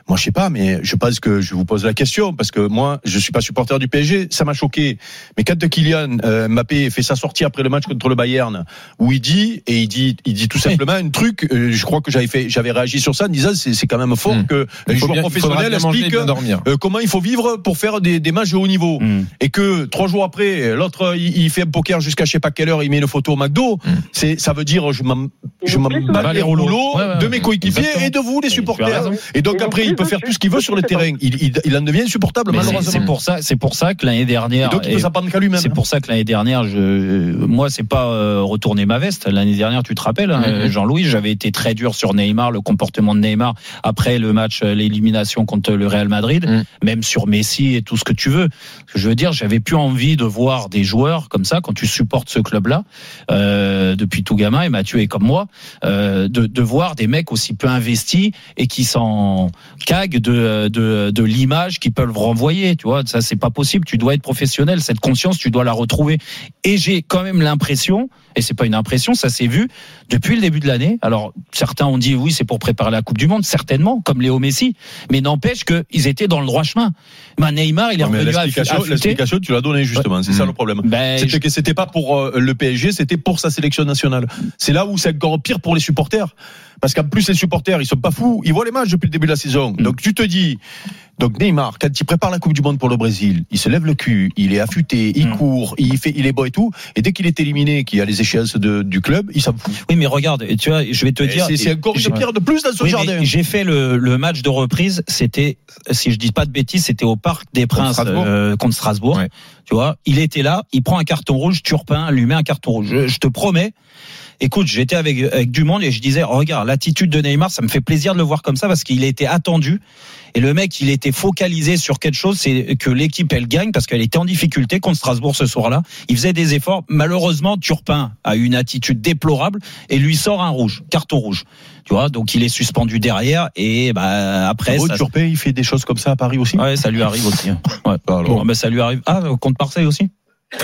Moi, je sais pas, mais je pense que je vous pose la question parce que moi, je suis pas supporter du PSG. Ça m'a choqué. Mais quand Kylian euh, Mbappé fait sa sortie après le match contre le Bayern, où il dit et il dit, il dit tout simplement un truc. euh, je crois que j'avais fait, j'avais réagi sur ça en disant c'est quand même fort Mm. que les joueurs bien- professionnels expliquent euh, comment il faut vivre pour faire des, des matchs de haut niveau. Mm. Et que trois jours après, l'autre il, il fait un poker jusqu'à je sais pas quelle heure, il met une photo au McDo. Mm. C'est, ça veut dire je m'en, je m'en oublie bats souvent. les rouleaux Ouais, ouais, de mes coéquipiers Exactement. et de vous les supporters. Et donc après il peut faire tout ce qu'il veut sur le terrain. Il, il, il en devient insupportable malheureusement. c'est pour ça, c'est pour ça que l'année dernière. donc il peut et- s'en prendre qu'à lui-même. C'est pour ça que l'année dernière, je, moi, c'est pas euh, retourner ma veste. L'année dernière, tu te rappelles, hein. Jean-Louis, j'avais été très dur sur Neymar, le comportement de Neymar après le match, euh, l'élimination contre le Real Madrid, Mhm. même sur Messi et tout ce que tu veux. Je veux dire, j'avais plus envie de voir des joueurs comme ça quand tu supportes ce club-là euh, depuis tout gamin. Et Mathieu est comme moi, euh, de, de voir des mecs aussi peu investis et qui s'en caguent de, de, de l'image qu'ils peuvent renvoyer. Tu vois, ça c'est pas possible. Tu dois être professionnel. Cette conscience, tu dois la retrouver. Et j'ai quand même l'impression, et c'est pas une impression, ça s'est vu depuis le début de l'année. Alors certains ont dit oui, c'est pour préparer la Coupe du Monde, certainement, comme Léo Messi. Mais n'empêche qu'ils étaient dans le droit chemin. Ben, Neymar, il est revenu à l'explication, tu l'as donnée justement. C'est ça le problème. Ben, C'était je- que c'était pas pour euh, le PSG, c'était pour sa sélection nationale. C'est là où c'est encore pire pour les supporters. Parce qu'en plus, les supporters, ils sont pas fous. Ils voient les matchs depuis le début de la saison. Mm. Donc, tu te dis, donc Neymar, quand il prépare la Coupe du Monde pour le Brésil, il se lève le cul, il est affûté, il Mm. court, il fait, il est beau et tout. Et dès qu'il est éliminé, qu'il y a les échéances de, du club, il s'en fout. oui, mais regarde, tu vois, je vais te Et dire. C'est encore une pierre de plus dans ce Oui, jardin. J'ai fait le, le match de reprise. C'était, si je dis pas de bêtises, c'était au Parc des Princes Strasbourg. euh, contre Strasbourg. Ouais. Tu vois, il était là, il prend un carton rouge, Turpin lui met un carton rouge. Je, je te promets. Écoute, j'étais avec, avec du monde et je disais, oh, regarde, l'attitude de Neymar, ça me fait plaisir de le voir comme ça parce qu'il a été attendu. Et le mec, il était focalisé sur quelque chose, c'est que l'équipe, elle gagne parce qu'elle était en difficulté contre Strasbourg ce soir-là. Il faisait des efforts. Malheureusement, Turpin a eu une attitude déplorable et lui sort un rouge, carton rouge. Tu vois, donc il est suspendu derrière et bah après ça, Turpin, il fait des choses comme ça à Paris aussi. ouais, ça lui arrive aussi. hein. Ouais. Alors, Bon, bah, ça lui arrive. Ah, contre Marseille aussi?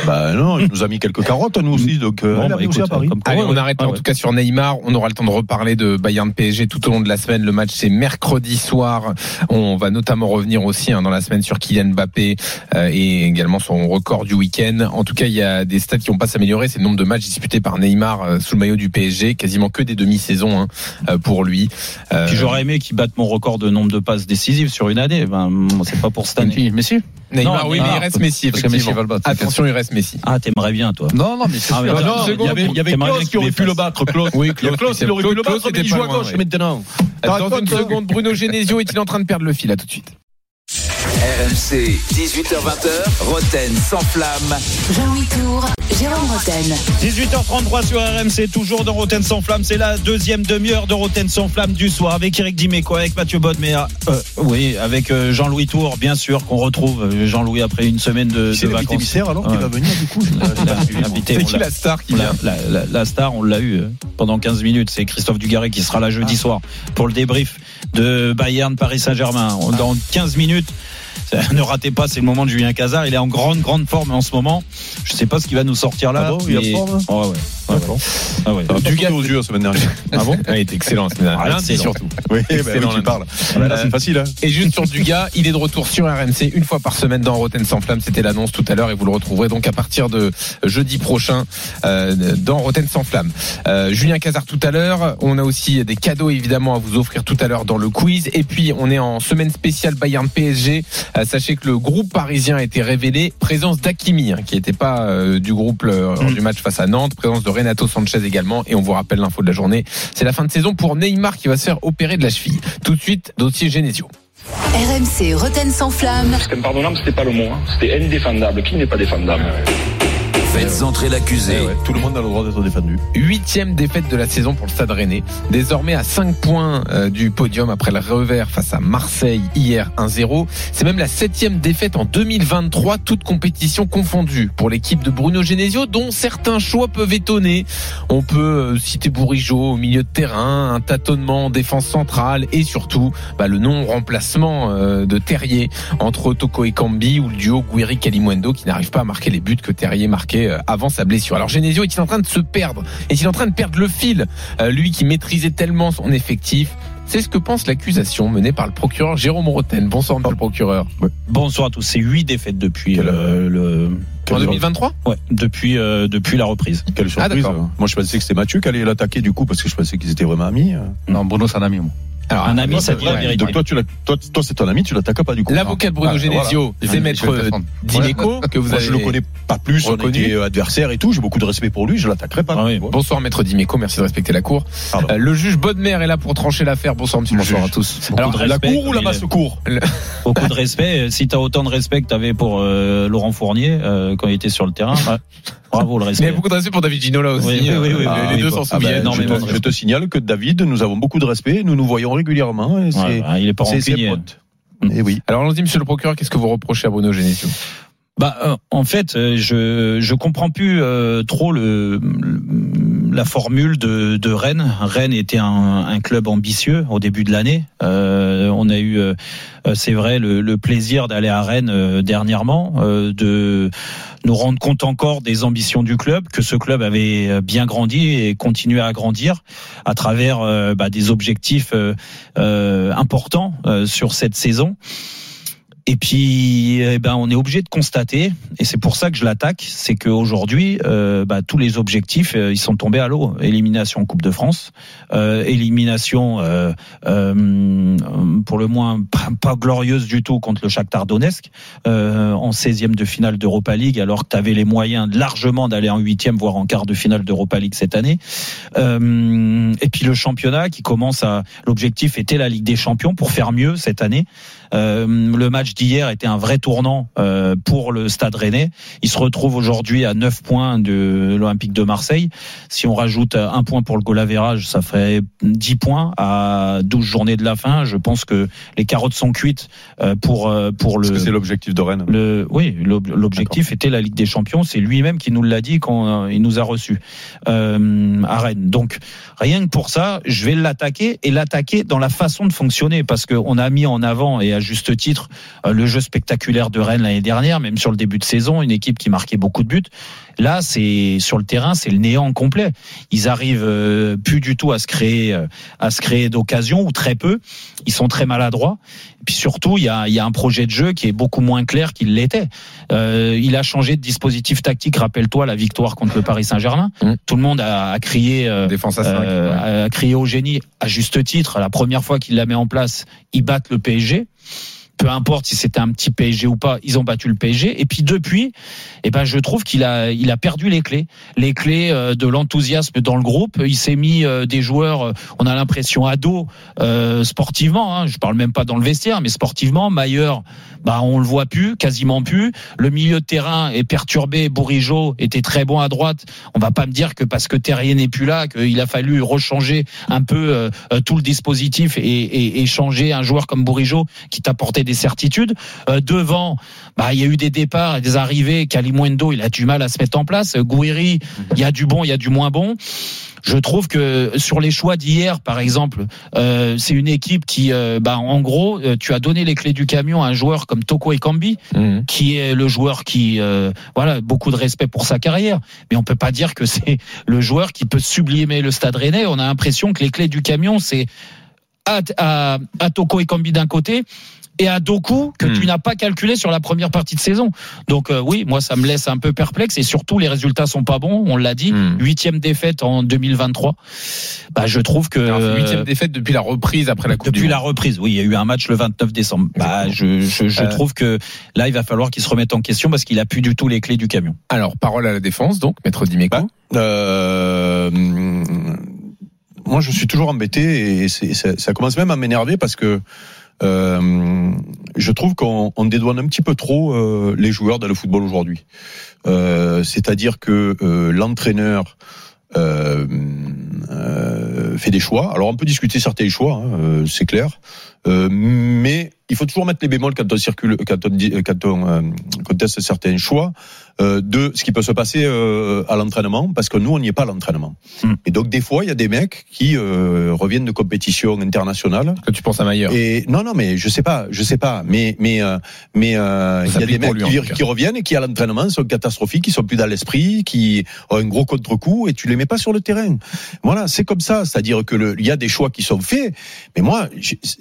Bah non, il nous a mis quelques carottes, nous aussi. Donc, euh, Bon, il bah, écoute, à Paris. Allez, on arrête Ah, en ouais. tout cas sur Neymar. On aura le temps de reparler de Bayern PSG tout au long de la semaine. Le match c'est mercredi soir. On va notamment revenir aussi hein, dans la semaine sur Kylian Mbappé euh, et également son record du week-end. En tout cas, il y a des stats qui vont pas s'améliorer. C'est le nombre de matchs disputés par Neymar euh, sous le maillot du PSG, quasiment que des demi-saisons hein, euh, pour lui. Euh, j'aurais aimé qu'il batte mon record de nombre de passes décisives sur une année. Ben, c'est pas pour cette année. Messi Neymar, Non, oui, mais il reste Messi. parce que Messi va le battre. Attention, il reste Messi. Ah, t'aimerais bien, toi. Non, non, mais c'est Ah, sûr. attends, Non, une il y seconde. avait, Klaus qui aurait pu le battre, Klaus. Oui, Il aurait pu le battre, mais il joue à gauche maintenant. Dans une seconde, Bruno Genesio est-il en train de perdre le fil? À tout de suite RMC, 18h20h, Roten sans flamme. Jean-Louis Tour, Jérôme Roten. 18h33 sur RMC, toujours dans Roten sans flamme. C'est la deuxième demi-heure de Roten sans flamme du soir avec Eric Dimeco, avec Mathieu Bodmer, euh, oui, avec euh, Jean-Louis Tour, bien sûr, qu'on retrouve euh, Jean-Louis après une semaine de, C'est de vacances. mystère alors qui Ouais. va venir du coup. [LAUGHS] C'est qui l'a- la star qui on vient l'a- la, la- la star, on l'a eu euh, pendant 15 minutes. C'est Christophe Dugarry qui sera là jeudi soir pour le débrief de Bayern Paris Saint-Germain. On- Dans 15 minutes. [LAUGHS] Ne ratez pas, c'est le moment de Julien Cazard. Il est en grande, grande forme en ce moment. Je sais pas ce qu'il va nous sortir là. Ah bon, il est en mais- forme, Ouais, ouais. Ouais, ouais. Ah. Du gars aux yeux la semaine dernière. Ah bon Il était excellent la semaine dernière. Ah, Lundi surtout. [LAUGHS] Oui, Excellent, parles. Là, là, c'est facile. Hein. Et juste sur Dugas, il est de retour sur RMC une fois par semaine dans Roten sans flamme. C'était l'annonce tout à l'heure et vous le retrouverez donc à partir de jeudi prochain euh, dans Roten sans flamme. Euh, Julien Cazard tout à l'heure. On a aussi des cadeaux évidemment à vous offrir tout à l'heure dans le quiz. Et puis on est en semaine spéciale Bayern PSG. Euh, sachez que le groupe parisien a été révélé. Présence d'Akimi hein, qui n'était pas euh, du groupe euh, lors du match face à Nantes. Présence de Renato Sanchez également. Et on vous rappelle l'info de la journée. C'est la fin de saison pour Neymar qui va se faire opérer de la cheville. Tout de suite, dossier Genesio. RMC Roten sans flamme. C'était impardonnable, c'était pas le mot. hein. C'était indéfendable. Qui n'est pas défendable? Faites entrer l'accusé. Eh ouais, tout le monde a le droit d'être défendu. Huitième défaite de la saison pour le Stade Rennais. Désormais à 5 points euh, du podium après le revers face à Marseille hier 1-0. C'est même la septième défaite en 2023, toute compétition confondue pour l'équipe de Bruno Genesio, dont certains choix peuvent étonner. On peut euh, citer Bourigeau au milieu de terrain, un tâtonnement en défense centrale et surtout bah, le non-remplacement euh, de Terrier entre Toko et Cambi ou le duo Guiri-Kalimwendo qui n'arrive pas à marquer les buts que Terrier marquait euh, avant sa blessure. Alors Genesio est-il en train de se perdre? Est-il en train de perdre le fil? Euh, Lui qui maîtrisait tellement son effectif c'est ce que pense l'accusation menée par le procureur Jérôme Roten. Bonsoir, monsieur le procureur. Bonsoir à tous. C'est huit défaites depuis Quelle- euh, le. En 2023 Ouais, depuis euh, depuis la reprise. Quelle surprise. Moi, je pensais que c'était Mathieu qui allait l'attaquer du coup parce que je pensais qu'ils étaient vraiment amis. Non, Bruno, c'est un ami, moi. Alors, Un ami, Toi, ça c'est dit la vérité. Donc toi, tu l'as- toi, toi, c'est ton ami, tu l'attaques pas du coup. L'avocat de Bruno Ah, Genesio, voilà. c'est Je maître défendre. Dimeco, que vous Moi, avez je le connais pas plus, on était adversaires et tout. J'ai beaucoup de respect pour lui, je l'attaquerai pas. Ah oui. Bonsoir maître Dimeco, merci de respecter la cour. Euh, le juge Bodmer est là pour trancher l'affaire. Bonsoir monsieur le Bonsoir juge. à tous. Beaucoup Alors, de La respect, cour ou la basse cour [LAUGHS] Beaucoup de respect. Si tu as autant de respect que tu avais pour euh, Laurent Fournier euh, quand il était sur le terrain, ouais, [LAUGHS] bravo le Mais il y respect. a beaucoup de respect pour David Ginola aussi. Oui, oui, oui, oui, Euh, oui, les deux s'en Ah souviennent. je, te, de je te signale que David, nous avons beaucoup de respect, nous nous voyons régulièrement. Et c'est, Ouais, ouais, il est pas c'est ses potes. Mm. Et oui. Alors allons-y monsieur le procureur, qu'est-ce que vous reprochez à Bruno Genesio? Bah, euh, en fait, euh, je je comprends plus euh, trop le, le- la formule de, de Rennes. Rennes était un, un club ambitieux au début de l'année. Euh, on a eu, euh, euh, c'est vrai, le, le plaisir d'aller à Rennes dernièrement, de nous rendre compte encore des ambitions du club, que ce club avait bien grandi et continué à grandir à travers bah, des objectifs importants sur cette saison. Et puis, eh ben, on est obligé de constater, et c'est pour ça que je l'attaque, c'est qu'aujourd'hui, euh, bah, tous les objectifs, euh, ils sont tombés à l'eau. Élimination Coupe de France, euh, élimination euh, euh, pour le moins pas, glorieuse du tout contre le Shakhtar Donetsk en 16e de finale d'Europa League, alors que tu avais les moyens largement d'aller en 8e, voire en quart de finale d'Europa League cette année. Et puis le championnat qui commence à... L'objectif était la Ligue des Champions pour faire mieux cette année. Euh, le match d'hier était un vrai tournant euh, pour le Stade Rennais. Il se retrouve aujourd'hui à 9 points de l'Olympique de Marseille. Si on rajoute un point pour le goal average, ça ferait 10 points à 12 journées de la fin. Je pense que les carottes sont cuites euh, pour pour le que c'est l'objectif de Rennes. le, oui, l'ob- l'objectif était la Ligue des Champions. C'est lui-même qui nous l'a dit quand il nous a reçus euh, à Rennes. Donc rien que pour ça, je vais l'attaquer et l'attaquer dans la façon de fonctionner parce qu'on a mis en avant et à juste titre euh, le jeu spectaculaire de Rennes l'année dernière, même sur le début de saison, une équipe qui marquait beaucoup de buts. Là, c'est sur le terrain, c'est le néant complet. Ils arrivent euh, plus du tout à se créer, euh, à se créer d'occasion ou très peu. Ils sont très maladroits. Et puis surtout, il y a, y a un projet de jeu qui est beaucoup moins clair qu'il l'était. Euh, il a changé de dispositif tactique. Rappelle-toi la victoire contre le Paris Saint-Germain. Mmh. Tout le monde a, a crié. euh, Défense à 5. euh, a crié au génie à juste titre. La première fois qu'il la met en place, ils battent le PSG. Peu importe si c'était un petit PSG ou pas, ils ont battu le PSG. Et puis depuis, eh ben je trouve qu'il a il a perdu les clés, les clés euh, de l'enthousiasme dans le groupe. Il s'est mis euh, des joueurs, euh, on a l'impression ados euh, sportivement. Hein, je parle même pas dans le vestiaire, mais sportivement, Mailleur, bah on le voit plus, quasiment plus. Le milieu de terrain est perturbé. Bourigeau était très bon à droite. On va pas me dire que parce que Terrier n'est plus là, qu'il a fallu rechanger un peu euh, tout le dispositif et, et, et changer un joueur comme Bourigeau qui t'apportait des certitudes. Euh, devant, bah il y a eu des départs et des arrivées. Kalimwendo, il a du mal à se mettre en place. Gouiri, il y a du bon, il y a du moins bon. Je trouve que sur les choix d'hier, par exemple, euh, c'est une équipe qui, euh, bah, en gros, euh, tu as donné les clés du camion à un joueur comme Toko Ekambi, Mhm. qui est le joueur qui, euh, voilà, beaucoup de respect pour sa carrière, mais on peut pas dire que c'est le joueur qui peut sublimer le Stade Rennais. On a l'impression que les clés du camion, c'est à, à, à Toko Ekambi d'un côté et à Doku que Hmm. tu n'as pas calculé sur la première partie de saison. Donc euh, oui, moi ça me laisse un peu perplexe et surtout les résultats sont pas bons. On l'a dit, Hmm. huitième défaite en 2023. Bah je trouve que huitième euh, défaite depuis la reprise après la Coupe depuis du la Monde. reprise, oui, il y a eu un match le 29 décembre. Bah, je, je, je Euh, trouve que là, il va falloir qu'il se remette en question parce qu'il a plus du tout les clés du camion. Alors, parole à la défense, donc, maître Dimeco. Bah, Euh, moi, je suis toujours embêté et ça, ça commence même à m'énerver parce que euh, je trouve qu'on on dédouane un petit peu trop euh, les joueurs dans le football aujourd'hui. Euh, C'est-à-dire que euh, l'entraîneur euh, euh, fait des choix. Alors on peut discuter certains choix, hein, euh, c'est clair, Euh, mais il faut toujours mettre les bémols quand on circule, quand on, euh, conteste certains choix euh, de ce qui peut se passer euh, à l'entraînement, parce que nous on n'y est pas à l'entraînement. Mm. Et donc des fois il y a des mecs qui euh, reviennent de compétitions internationales. Que tu penses à Maillard. Et non, non, mais je sais pas, je sais pas, mais mais euh, mais euh, il y a des mecs lui, qui, reviennent et qui à l'entraînement sont catastrophiques, qui sont plus dans l'esprit, qui ont un gros contre-coup et tu les mets pas sur le terrain. Voilà, c'est comme ça, c'est-à-dire que il y a des choix qui sont faits, mais moi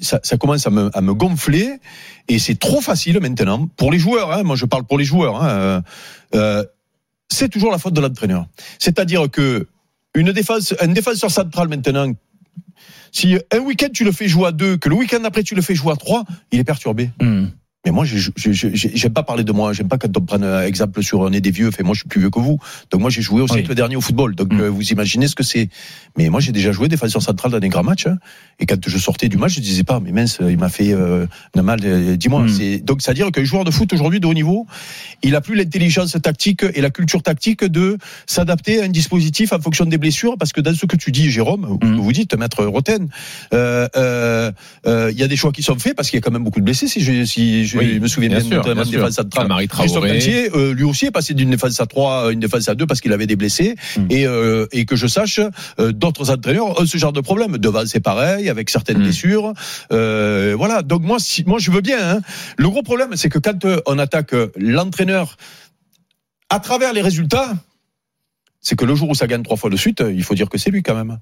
ça, ça commence à me, à me gonfler et c'est trop facile maintenant pour les joueurs. Hein, moi je parle pour les joueurs. Hein, euh, euh, c'est toujours la faute de l'entraîneur. C'est-à-dire que une défense, un défenseur central maintenant si un week-end tu le fais jouer à deux, que le week-end après tu le fais jouer à trois, il est perturbé. Hmm. Mais moi, j'aime pas parler de moi. J'aime pas quand on prenne un exemple sur un nez des vieux. Fait, moi, je suis plus vieux que vous. Donc moi, j'ai joué au Oui. siècle dernier au football. Donc Mm. euh, vous imaginez ce que c'est. Mais moi, j'ai déjà joué défenseur central dans des grands matchs. hein. Et quand je sortais du match, je disais pas, mais mince, il m'a fait euh, un mal. euh, Dis-moi. Mm. Donc c'est à dire qu'un joueur de foot aujourd'hui de haut niveau, il a plus l'intelligence tactique et la culture tactique de s'adapter à un dispositif en fonction des blessures. Parce que dans ce que tu dis, Jérôme, Mm. que vous dites, maître Roten, euh, euh, euh, il y a des choix qui sont faits parce qu'il y a quand même beaucoup de blessés. Si je, si je Oui, me souviens bien bien, sûr, notamment bien de sûr. défense Christophe Traoré. Galtier, euh, lui aussi est passé d'une défense à 3 à une défense à 2 parce qu'il avait des blessés. Mm. Et, euh, et que je sache, euh, d'autres entraîneurs ont ce genre de problème. Devant, c'est pareil, avec certaines Mm. blessures. Voilà. Donc moi, si, moi, je veux bien. hein. Le gros problème, c'est que quand on attaque l'entraîneur à travers les résultats, c'est que le jour où ça gagne trois fois de suite, il faut dire que c'est lui quand même.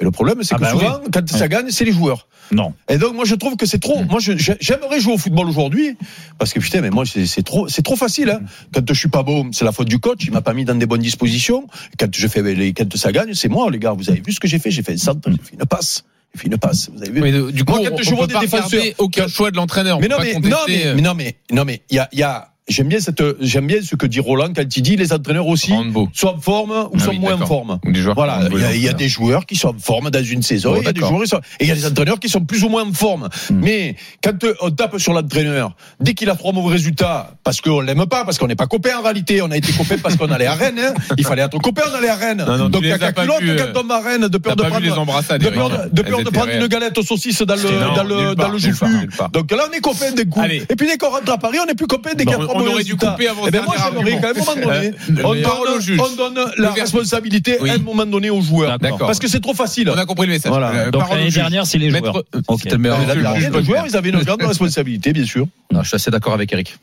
Et le problème, c'est Ah que bah souvent, quand ça gagne, c'est les joueurs. Non. Et donc moi je trouve que c'est trop. Moi je- j'ai- j'aimerais jouer au football aujourd'hui parce que putain mais moi c'est trop c'est trop facile. Hein. Quand je suis pas bon, c'est la faute du coach. Il m'a pas mis dans des bonnes dispositions. Quand je fais les quand ça gagne, c'est moi les gars. Vous avez vu ce que j'ai fait? J'ai fait un centre, j'ai fait une passe, j'ai fait une passe. Vous avez vu? Mais de- du coup, Moi, on, quand je on vois peut des pas défenseurs- aucun choix de l'entraîneur. On mais non mais, non contester, mais euh, mais non mais non mais il y a il y a j'aime bien cette j'aime bien ce que dit Roland quand il dit les entraîneurs aussi sont en forme ou Ah sont oui, moins en forme. Des Voilà, il y, a, il y a entraîneur. des joueurs qui sont en forme dans une saison, Bon, il y a des d'accord. joueurs qui sont, et il y a des entraîneurs qui sont plus ou moins en forme. Mm. Mais quand euh, on tape sur l'entraîneur, dès qu'il a trois mauvais résultats, parce qu'on l'aime pas, parce qu'on n'est pas copains en réalité, on a été copains parce qu'on allait à Rennes, hein. il fallait être copains, on allait à Rennes. Non, non, tu Donc vus, euh, quand on va à Rennes, de peur de prendre, de peur, de, peur prendre une galette aux saucisses dans le, dans le, dans le joufflu. Donc là, on est copains d'un coup. Allez. Et puis dès qu'on rentre à Paris, on n'est plus copains dès qu'il on aurait dû couper avant Eh ben moi, j'aimerais qu'à un moment donné, Euh, on donne, juge. on donne la responsabilité Oui. à un moment donné aux joueurs. D'accord. Parce que c'est trop facile. On a compris le message. Voilà. Euh, Donc l'année dernière, c'est les joueurs. euh, Ok. C'était le meilleur. Mais là, Monsieur il y a le rien juge de joueurs, ils avaient une grande responsabilité, bien sûr. Non, je suis assez d'accord avec Eric.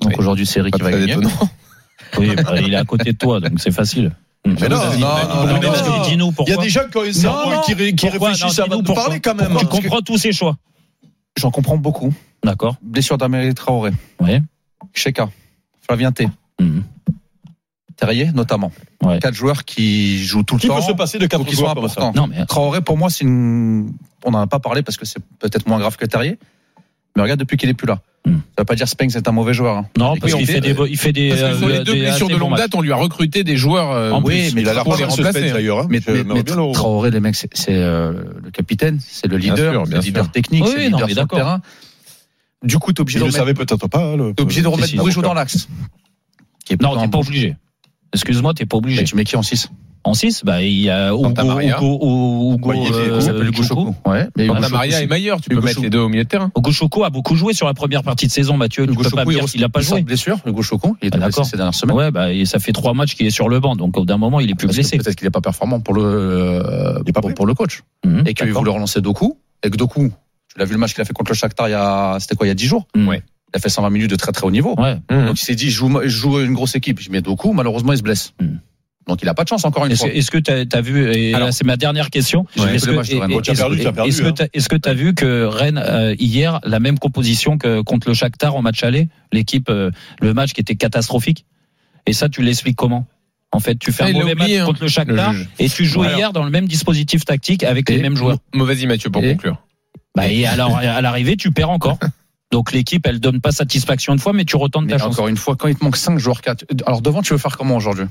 Donc Oui. aujourd'hui, c'est Eric qui va gagner. étonnant. Oui, bah, il est à côté de toi, donc c'est facile. Mais non, non, il- y a des gens qui ont un cerveau non. et qui, ré- qui Pourquoi réfléchissent Non, avant de parler quand même. Tu que- comprends tous ces choix. J'en comprends beaucoup. D'accord. Blessure d'Amélie Traoré, Ouais. Cheka, Flavien T, Mhm. Terrier notamment. Ouais. Quatre joueurs qui jouent tout le Qui temps. peut se passer de quatre qui joueurs comme ça importants. Non, mais Traoré, pour moi, c'est une. On n'en a pas parlé parce que c'est peut-être moins grave que Terrier. Mais regarde, depuis qu'il est plus là. Hmm. Ça veut pas dire Spanks est un mauvais joueur. hein. non, parce puis, qu'il on fait fait- des, il fait des, Parce que sur les euh, deux des blessures de longue date, on lui a recruté des joueurs euh, En plus, plus, Il a l'air les remplacer. D'ailleurs. hein. Mais, mais- mais. Traoré, les mecs, c'est c'est, euh, le capitaine, c'est le leader, c'est le leader technique, Oui, c'est le leader mais sur le terrain. Du coup, t'es obligé de le remettre, savait peut-être pas. hein, t'es obligé de remettre l'avocat. dans l'axe. Est Non, t'es pas obligé. Excuse-moi, t'es pas obligé. Mais tu mets qui en 6 En 6, bah, il y a Hugo. Hugo, Hugo, Hugo, Ouais, a euh. Ouais, mais Maria et Maillard, tu peux mettre les deux au milieu de terrain. Hugo Choukou a beaucoup joué sur la première partie de saison, Mathieu. Tu peux pas dire qu'il a pas joué. blessure, Hugo Choukou, il était Ah, blessé d'accord. ces dernières semaines. Ouais, bah, et ça fait trois matchs qu'il est sur le banc, donc au d'un moment, il est plus blessé. Peut-être qu'il n'est pas performant pour le, euh, Il est pas pour, le coach. Mhm, Et qu'il voulait relancer Doku. Et que Doku, tu l'as vu le match qu'il a fait contre le Shakhtar il y a, c'était quoi, il y a 10 jours? Ouais. Il a fait 120 minutes de très très haut niveau. Ouais. Donc il s'est dit, je joue, je joue une grosse équipe. Je mets Doku, malheureusement, il se blesse. Mhm. Donc il a pas de chance encore une Est-ce fois. est-ce que tu as, vu, et Alors- là c'est ma dernière question, est-ce que- perdu, perdu, est-ce hein. t'as- est-ce que tu as vu que Rennes, euh, hier, la même composition que contre le Shakhtar en match aller, l'équipe, euh, le match qui était catastrophique? Et ça, tu l'expliques comment? En fait, tu fais Ah, un mauvais oublié, match hein, contre le Shakhtar le et tu joues Alors- hier dans le même dispositif tactique avec les mêmes joueurs. Vas-y Mathieu pour Et- conclure. Bah, et alors, à l'arrivée, tu perds encore. Donc l'équipe, elle donne pas satisfaction une fois, mais tu retentes Mais ta chance. encore une fois, quand il te manque 5 joueurs 4, alors devant, tu veux faire comment aujourd'hui?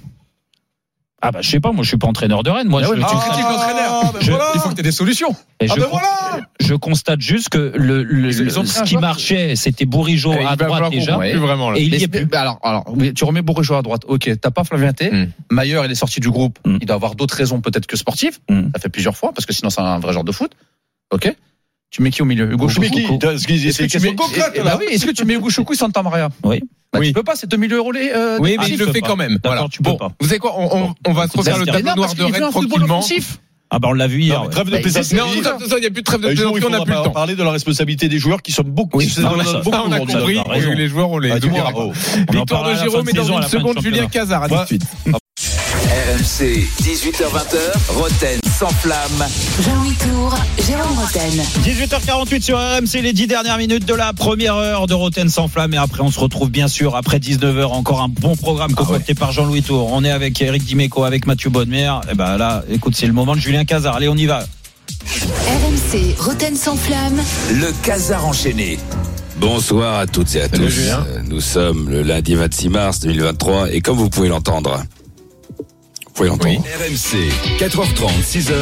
Ah bah je sais pas, moi je suis pas entraîneur de Rennes. Moi, Ah je, ouais, tu je- critiques l'entraîneur. Ah, ben Je- voilà. Il faut que tu aies des solutions. et Ah je, ben con- voilà je constate juste que le, ce qui joueur. marchait, c'était Bourigeau Eh, à droite déjà. qu'on- plus vraiment, là. Et il y est plus. mais alors, alors, tu remets Bourigeau à droite. Ok, t'as pas Flavien T. Mm. Mailleur, il est sorti du groupe. Mm. Il doit avoir d'autres raisons peut-être que sportives. Mm. Ça fait plusieurs fois parce que sinon c'est un vrai genre de foot. Ok. Tu mets qui au milieu? Hugo Choukou. C'est que une tu question mets concrète, bah oui, Est-ce que tu mets Hugo Choukou et Santa Maria? Oui. Bah, Oui. Tu peux pas, c'est deux milieux relais. Euh, Oui, mais tu il le fait quand même. Voilà. tu peux bon, pas. vous savez quoi? On, on, on va se refaire le tableau noir de Rennes un football tranquillement. offensif. Ah bah on l'a vu hier. Non. Trêve de Bah, plaisanterie. Non, il n'y a plus de trêve de plaisanterie, on n'a plus le temps. parler de la responsabilité des joueurs qui sont beaucoup. Oui, ça, beaucoup on a compris. Les joueurs, on les Victoire de Jérôme et dans une seconde, Julien. Cazard. À tout de suite. RMC, 18h20h, Roten sans flamme. Jean-Louis Tour, Jérôme Roten. 18h48 sur RMC, les 10 dernières minutes de la première heure de Roten sans flamme. Et après, on se retrouve bien sûr après 19h. Encore un bon programme concocté par Jean-Louis Tour. On est avec Eric Dimeco, avec Mathieu Bonnemer. Et ben là, écoute, c'est le moment de Julien Cazard. Allez, on y va. RMC, Roten sans flamme. Le casar enchaîné. Bonsoir à toutes et à Salut, tous. Julien. Nous sommes le lundi 26 mars 2023 et comme vous pouvez l'entendre, pouvez l'entendre. RMC, 4h30, 6h,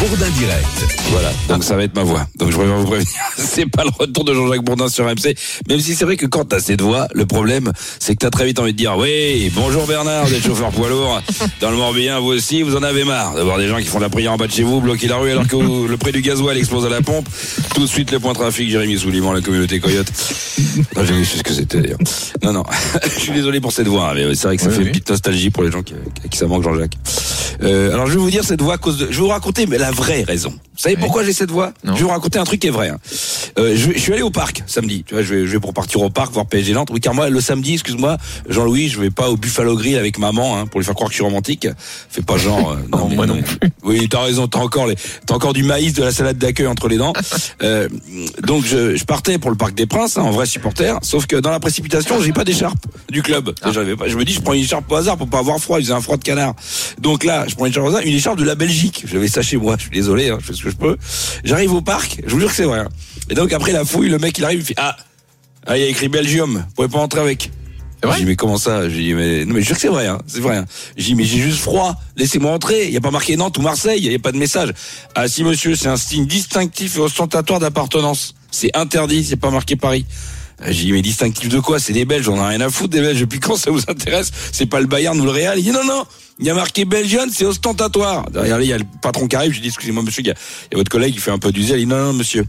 Bourdin direct. Voilà, donc ça va être ma voix. Donc je préfère vous prévenir, [LAUGHS] c'est pas le retour de Jean-Jacques Bourdin sur MC, même si c'est vrai que quand t'as cette voix, le problème, c'est que t'as très vite envie de dire, oui, bonjour Bernard, vous êtes chauffeur poids lourd, dans le Morbihan, vous aussi, vous en avez marre d'avoir des gens qui font de la prière en bas de chez vous, bloquer la rue alors que vous- le prix du gasoil explose à la pompe. Tout de suite, le point trafic, Jérémy Souliman, la communauté Coyote. Non, j'ai vu ce que c'était d'ailleurs. Non, non, [LAUGHS] je suis désolé pour cette voix, hein, mais c'est vrai que ça Oui, fait oui. une petite nostalgie pour les gens qui, qui ça manque Jean-Jacques. Euh, alors je vais vous dire cette voix à cause de. Je vais vous raconter mais la vraie raison. Vous savez pourquoi j'ai cette voix? Non. Je vais vous raconter un truc qui est vrai. hein. Euh, je, je suis allé au parc samedi. Tu vois, je vais, je vais pour partir au parc voir PSG Nantes. Oui, car moi le samedi, excuse-moi, Jean-Louis, je vais pas au Buffalo Grill avec maman hein, pour lui faire croire que je suis romantique. Fais pas genre. euh, [LAUGHS] Non, moi non plus. Oui, t'as raison. T'as encore les, t'as encore du maïs, de la salade d'accueil entre les dents. [LAUGHS] Euh, donc je, je partais pour le Parc des Princes, hein, en vrai supporter. Sauf que dans la précipitation, j'ai pas d'écharpe du club. Ah. J'avais pas- je me dis, je prends une écharpe au hasard pour pas avoir froid. Il faisait un froid de canard. Donc là, je prends une écharpe une de la Belgique. J'avais ça chez moi. Je suis désolé, hein, je fais ce que je peux. J'arrive au parc. Je vous jure que c'est vrai. hein. Et donc après la fouille, le mec il arrive, il fait ah, ah il y a écrit Belgium. Vous pouvez pas entrer avec. J'ai dit mais comment ça? J'ai dit mais non mais je jure que c'est vrai, hein, c'est vrai. Hein. J'ai dit mais j'ai juste froid, laissez-moi entrer. Il y a pas marqué Nantes ou Marseille, il y a pas de message. Ah si monsieur, c'est un signe distinctif et ostentatoire d'appartenance. C'est interdit, c'est pas marqué Paris. Euh, J'ai dit mais distinctif de quoi? C'est des Belges, on a rien à foutre des Belges. Depuis quand ça vous intéresse C'est pas le Bayern ou le Real. Il dit non non, il y a marqué Belgian, c'est ostentatoire. Derrière il y a le patron qui arrive. Je dis excusez-moi monsieur, il y, a, il y a votre collègue qui fait un peu du. Il dit non non monsieur,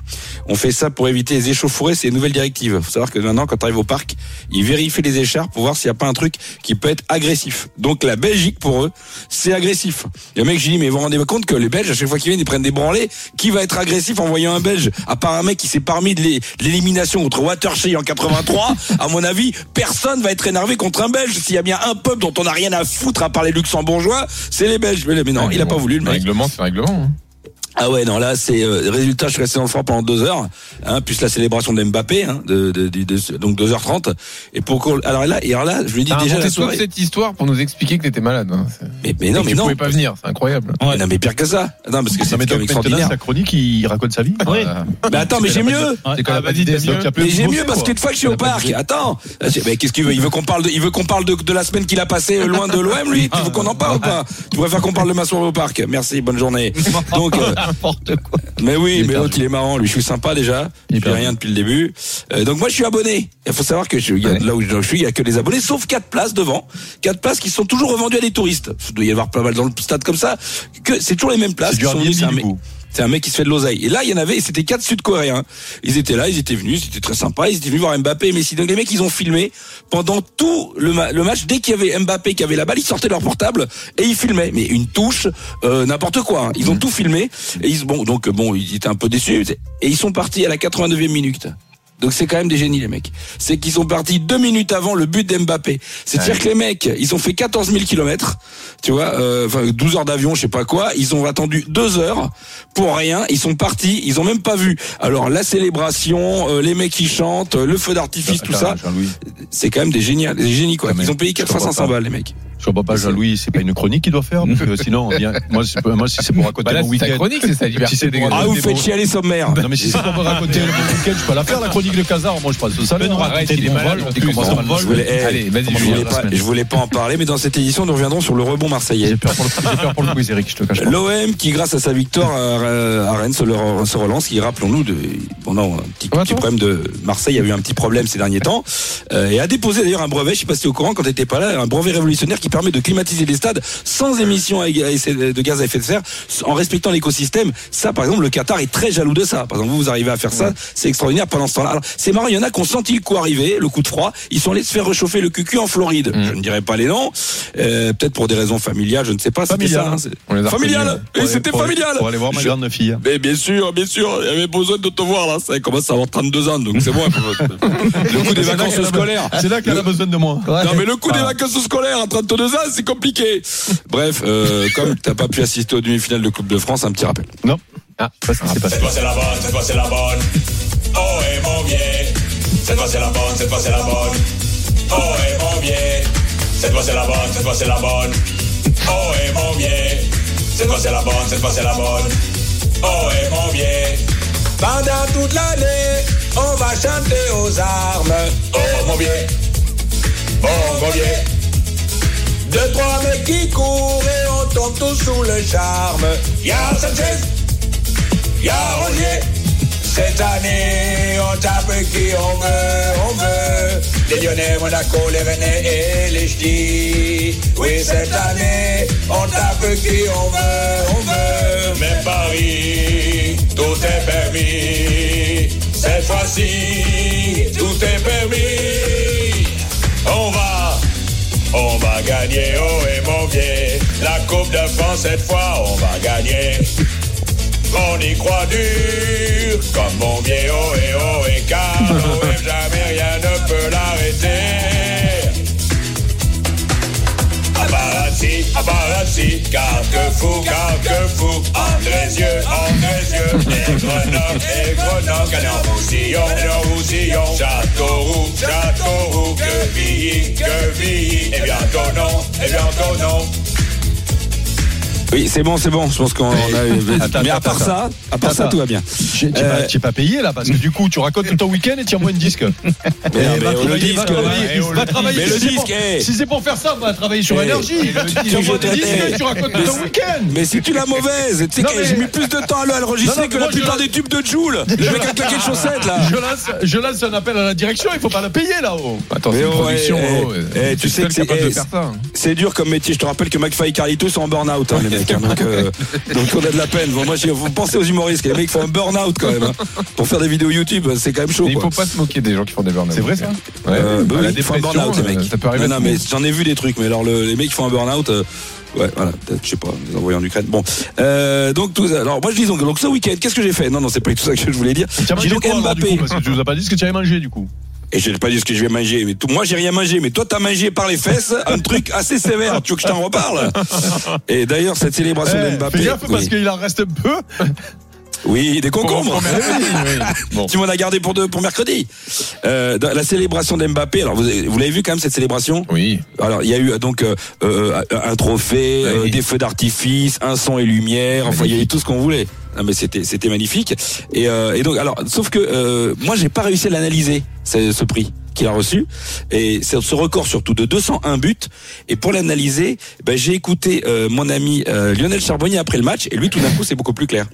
on fait ça pour éviter les échauffourées. C'est une nouvelle directive. Faut savoir que maintenant quand tu arrives au parc, ils vérifient les écharpes pour voir s'il n'y a pas un truc qui peut être agressif. Donc la Belgique pour eux, c'est agressif. Et le mec, j'ai dit mais vous vous rendez compte que les Belges à chaque fois qu'ils viennent, ils prennent des branlées. Qui va être agressif en voyant un Belge À part un mec qui s'est parmi de l'é- de l'élimination contre Watershey en 83, à mon avis, personne va être énervé contre un Belge. S'il y a bien un peuple dont on n'a rien à foutre à part les Luxembourgeois, c'est les Belges. Mais non, il a pas voulu le mec. Règlement, c'est règlement. hein. Ah ouais, non, là, c'est euh, résultat, je suis resté dans le froid pendant deux heures, hein, plus la célébration de Mbappé, hein, de, de, de- de- donc 2h30. Et pour qu'on- alors là, et alors là, je lui dis T'as déjà la soirée. cette histoire pour nous expliquer que t'étais malade. hein. Mais, mais non, mais tu non. pouvais pas venir, c'est incroyable. Ouais, Non, mais pire que ça. Non, parce que c'est Ça quand m'étonne même maintenant extraordinaire. sa chronique, il raconte sa vie. Oui. Euh, Mais attends, mais j'ai mieux. C'est quand Ah, même Mais j'ai mieux parce qu'une fois que je suis au parc, attends, mais qu'est-ce qu'il veut? Il veut qu'on parle de, il veut qu'on parle de, de la semaine qu'il a passée loin de l'OM, lui? Tu veux qu'on en parle ou pas? Tu préfères qu'on parle de ma soirée au parc? Merci, bonne journée. [LAUGHS] Donc, euh, N'importe quoi. mais oui, mais l'autre il est marrant, lui je suis sympa déjà, Il perdu. rien depuis le début. Euh, donc moi je suis abonné. Il faut savoir que je, y a- Ouais. là où je suis, il y a que les abonnés, sauf quatre places devant, quatre places qui sont toujours revendues à des touristes. Il doit y avoir pas mal dans le stade comme ça, que c'est toujours les mêmes places. C'est du sont du coup. C'est un mec qui se fait de l'oseille. Et là, il y en avait, c'était quatre Sud-Coréens. Ils étaient là, ils étaient venus, c'était très sympa. Ils étaient venus voir Mbappé et Messi. Donc les mecs, ils ont filmé pendant tout le, ma- le match. Dès qu'il y avait Mbappé qui avait la balle, ils sortaient leur portable et ils filmaient. Mais une touche, euh, n'importe quoi. hein. Ils ont tout filmé. Et ils, bon, donc bon, ils étaient un peu déçus. Et ils sont partis à la 89e minute. Donc c'est quand même des génies les mecs. C'est qu'ils sont partis deux minutes avant le but d'Mbappé. C'est-à-dire que les mecs, ils ont fait 14 000 kilomètres, tu vois, euh, enfin 12 heures d'avion, je sais pas quoi. Ils ont attendu deux heures pour rien. Ils sont partis, ils ont même pas vu. Alors la célébration, euh, les mecs qui chantent, euh, le feu d'artifice, tout ça, c'est quand même des génies, des génies quoi. Mais Ils ont payé je 4 fois comprends 500 pas. balles les mecs. Je vois pas Jean-Louis, c'est pas une chronique qu'il doit faire, parce que sinon, on vient- moi, c'est pas- moi, si c'est pour raconter Bah là, mon c'est week-end. chronique, c'est sa liberté. [LAUGHS] Si c'est pour Ah, vous raconter faites mon- chialer sommaire. Non, mais si c'est pour raconter mon week-end, je peux la faire, la chronique de Casar. Moi, je pense que ça. Benoît, arrête, il est malade en Il plus. commence à On mal vole. Je voulais, eh, Allez, vas-y, je Julien, voulais la pas, semaine. je voulais pas en parler, mais dans cette édition, nous reviendrons sur le rebond marseillais. J'ai peur pour le, j'ai peur pour le quiz, Eric, je te cache pas. L'OM qui, grâce à sa victoire à, à Rennes, se, le- se relance, qui, rappelons-nous, de, pendant un petit, petit problème de Marseille, il y a eu un petit problème ces derniers temps, euh, et a déposé d'ailleurs un brevet, je sais pas si tu es au courant quand t'étais pas là, un brevet révolutionnaire qui permet de climatiser les stades sans émission à essai- de gaz à effet de serre, en respectant l'écosystème. Ça, par exemple, le Qatar est très jaloux de ça. Par exemple, vous, vous arrivez à faire ça, c'est extraordinaire pendant ce temps-là. C'est marrant, il y en a qui ont senti le coup arriver, le coup de froid, ils sont allés se faire réchauffer le cucu en Floride. Mm. Je ne dirais pas les noms, euh, peut-être pour des raisons familiales, je ne sais pas. C'était Familiales. ça, hein, a Familial Et c'était familial Pour aller voir ma Je- grande fille. mais bien sûr, bien sûr, il y avait besoin de te voir là, ça commence à avoir 32 ans, donc c'est bon. [LAUGHS] le coup des vacances scolaires. C'est là qu'elle a besoin de moi. Non mais le coup des vacances scolaires à 32 ans, c'est compliqué. Bref, euh, comme t'as pas pu assister aux demi-finales de Coupe de France, un petit rappel. Non. Ah, ça, c'est passé. Cette fois c'est la bonne, cette fois c'est la bonne. Oh et mon vieux. Cette fois c'est la bonne, cette fois c'est la bonne. Oh et mon vieux. Cette fois c'est la bonne, cette fois c'est la bonne. Oh et mon vieux. Cette fois c'est la bonne, cette fois c'est la bonne. Oh et mon vieux. Pendant toute l'année, on va chanter aux armes. Oh mon vieux. Oh mon vieux. Deux, trois mecs qui courent et on tombe tous sous le charme. Y'a Sanchez, y'a Roger. Cette année, on tape qui on veut, on veut. Les Lyonnais, Monaco, les Rennais et les Ch'tis. Oui, cette année, on tape qui on veut, on veut. Même Paris, tout est permis. Cette fois-ci, tout est permis. On va on va gagner, oh et mon vieux. La Coupe de France, cette fois, on va gagner. On y croit dur, comme mon vieux, oh et oh et car, oh jamais rien ne peut l'arrêter. Paparazzi, paparazzi, Carquefou, Carquefou, Andrézieux, Andrézieux, et Grenoble, et Grenoble, gagnant Roussillon, gagnant Roussillon, Châteauroux, Châteauroux, Quevilly, Quevilly, et bientôt non, et bientôt non. Oui, c'est bon, c'est bon. Je pense qu'on a. [LAUGHS] Attends, mais à attends, part ça, à part ça, Attends. tout va bien. Tu n'es Euh, pas, payé là, parce que du coup, tu racontes ton week-end et moins de disque. [LAUGHS] Mais, mais va le disque, va eh, va travailler. mais Si le c'est disque, pour- eh. Si c'est pour faire ça, va travailler sur Eh, énergie. Tu as disque, je tu racontes ton c'est- week-end. Mais si tu la mauvaise, tu sais que j'ai mis plus de temps à le Non, enregistrer non, que la je- plupart des tubes de Joule. Le mec a claqué de chaussettes là. Je lance, je un appel à la direction, il faut pas la payer là-haut. Attends, c'est une production. eh, oh, eh, euh, tu c'est sais que c'est- eh, hein. C'est dur comme métier. Je te rappelle que McFly et Carlito sont en burn-out, hein, les mecs. Hein, donc, euh, [LAUGHS] donc on a de la peine. Bon, moi, j'ai- vous pensez aux humoristes. Les mecs font un burn-out quand même. hein. Pour faire des vidéos YouTube, c'est quand même chaud. Mais il quoi. faut pas se moquer des gens qui font des burn-out. C'est vrai, ça Ouais, Euh, bah oui, ils font un dépression, burn-out, les euh, mecs. Ça peut arriver. Non, non, mais j'en ai vu des trucs. Mais alors, le- les mecs qui font un burn-out, euh, ouais, voilà, peut-être, je sais pas, les envoyés en Ukraine. Bon, euh, donc, tout, alors, moi, je dis donc, donc ce week-end, qu'est-ce que j'ai fait? Non, non, c'est pas tout ça que je voulais dire. Mangé donc quoi, alors, du coup, Mbappé. Parce que tu nous as pas dit ce que tu avais mangé du coup. Et je n'ai pas dit ce que je vais manger. Mais tout, moi, j'ai rien mangé. Mais toi, t'as mangé par les fesses un truc assez sévère. Tu veux que je t'en reparle? Et d'ailleurs, cette célébration Eh, de Mbappé. Fais gaffe parce qu'il en reste peu. Oui, des concombres. [LAUGHS] Bon. Tu m'en as gardé pour, deux, pour mercredi. Euh, la célébration d'Mbappé. Alors, vous, vous l'avez vu quand même cette célébration? Oui. Alors, il y a eu euh, donc euh, euh, un trophée, euh, des feux d'artifice, un son et lumière. Enfin, il y a eu tout ce qu'on voulait. Non, mais c'était c'était magnifique. Et, euh, et donc, alors, sauf que euh, moi, j'ai pas réussi à l'analyser ce, ce prix qu'il a reçu et c'est ce record surtout de 201 buts et pour l'analyser ben, j'ai écouté euh, mon ami euh, Lionel Charbonnier après le match et lui tout d'un coup c'est beaucoup plus clair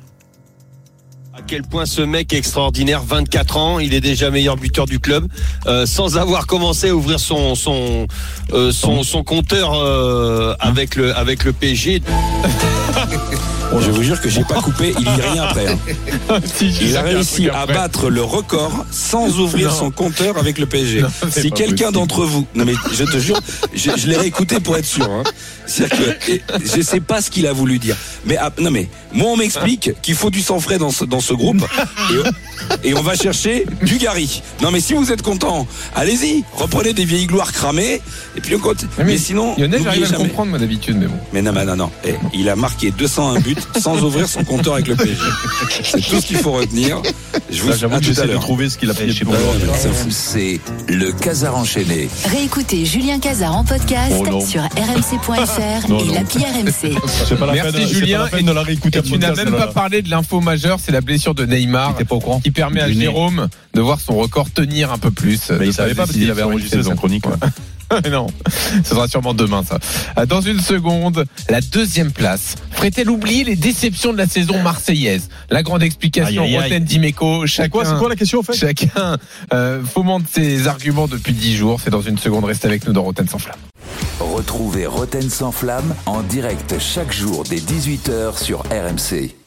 À quel point ce mec est extraordinaire, 24 ans, il est déjà meilleur buteur du club, euh, sans avoir commencé à ouvrir son son euh, son, compteur euh, avec le avec le PSG. Je vous jure que j'ai pas coupé il y a rien après hein. [LAUGHS] Il a réussi à battre le record sans ouvrir Non. son compteur avec le PSG. Non, si quelqu'un d'entre vous, non mais je te jure, je, je l'ai réécouté pour être sûr. Hein. C'est-à-dire que je sais pas ce qu'il a voulu dire. Mais ah, non mais moi on m'explique qu'il faut du sang frais dans ce, dans ce groupe et, et on va chercher du Gary. Non mais si vous êtes content, allez-y, reprenez des vieilles gloires cramées et puis on compte. Mais, Mais, sinon, n'oubliez j'arrive à le comprendre, moi, d'habitude, mais bon. Mais non, mais non, non. Eh, il a marqué 201 buts sans ouvrir son compteur avec le PSG. C'est tout ce qu'il faut retenir. Je vous Là, j'avoue que tout à j'essaie de trouver ce qu'il a sais pour. RMC, le Casar enchaîné. Réécoutez Julien Cazard en podcast Oh sur rmc.fr [LAUGHS] et l'appli RMC. [LAUGHS] C'est pas la Merci peine, c'est pas Julien. la peine de la réécouter Et tu n'as même pas parlé de l'info majeure, c'est la blessure de Neymar T'es pas au courant qui permet à. Jérôme de voir son record tenir un peu plus. Mais il savait pas parce qu'il avait enregistré saison. sa chronique. [LAUGHS] non, ce sera sûrement demain ça. Euh, Dans une seconde, la deuxième place. Ferait-elle oublier les déceptions de la saison marseillaise La grande explication. Roten Dimeco, C'est chacun, quoi, c'est quoi la question en fait chacun euh, fomente ses arguments depuis 10 jours. C'est dans une seconde, restez avec nous dans Roten sans flamme. Retrouvez Roten sans flamme en direct chaque jour dès 18h sur RMC.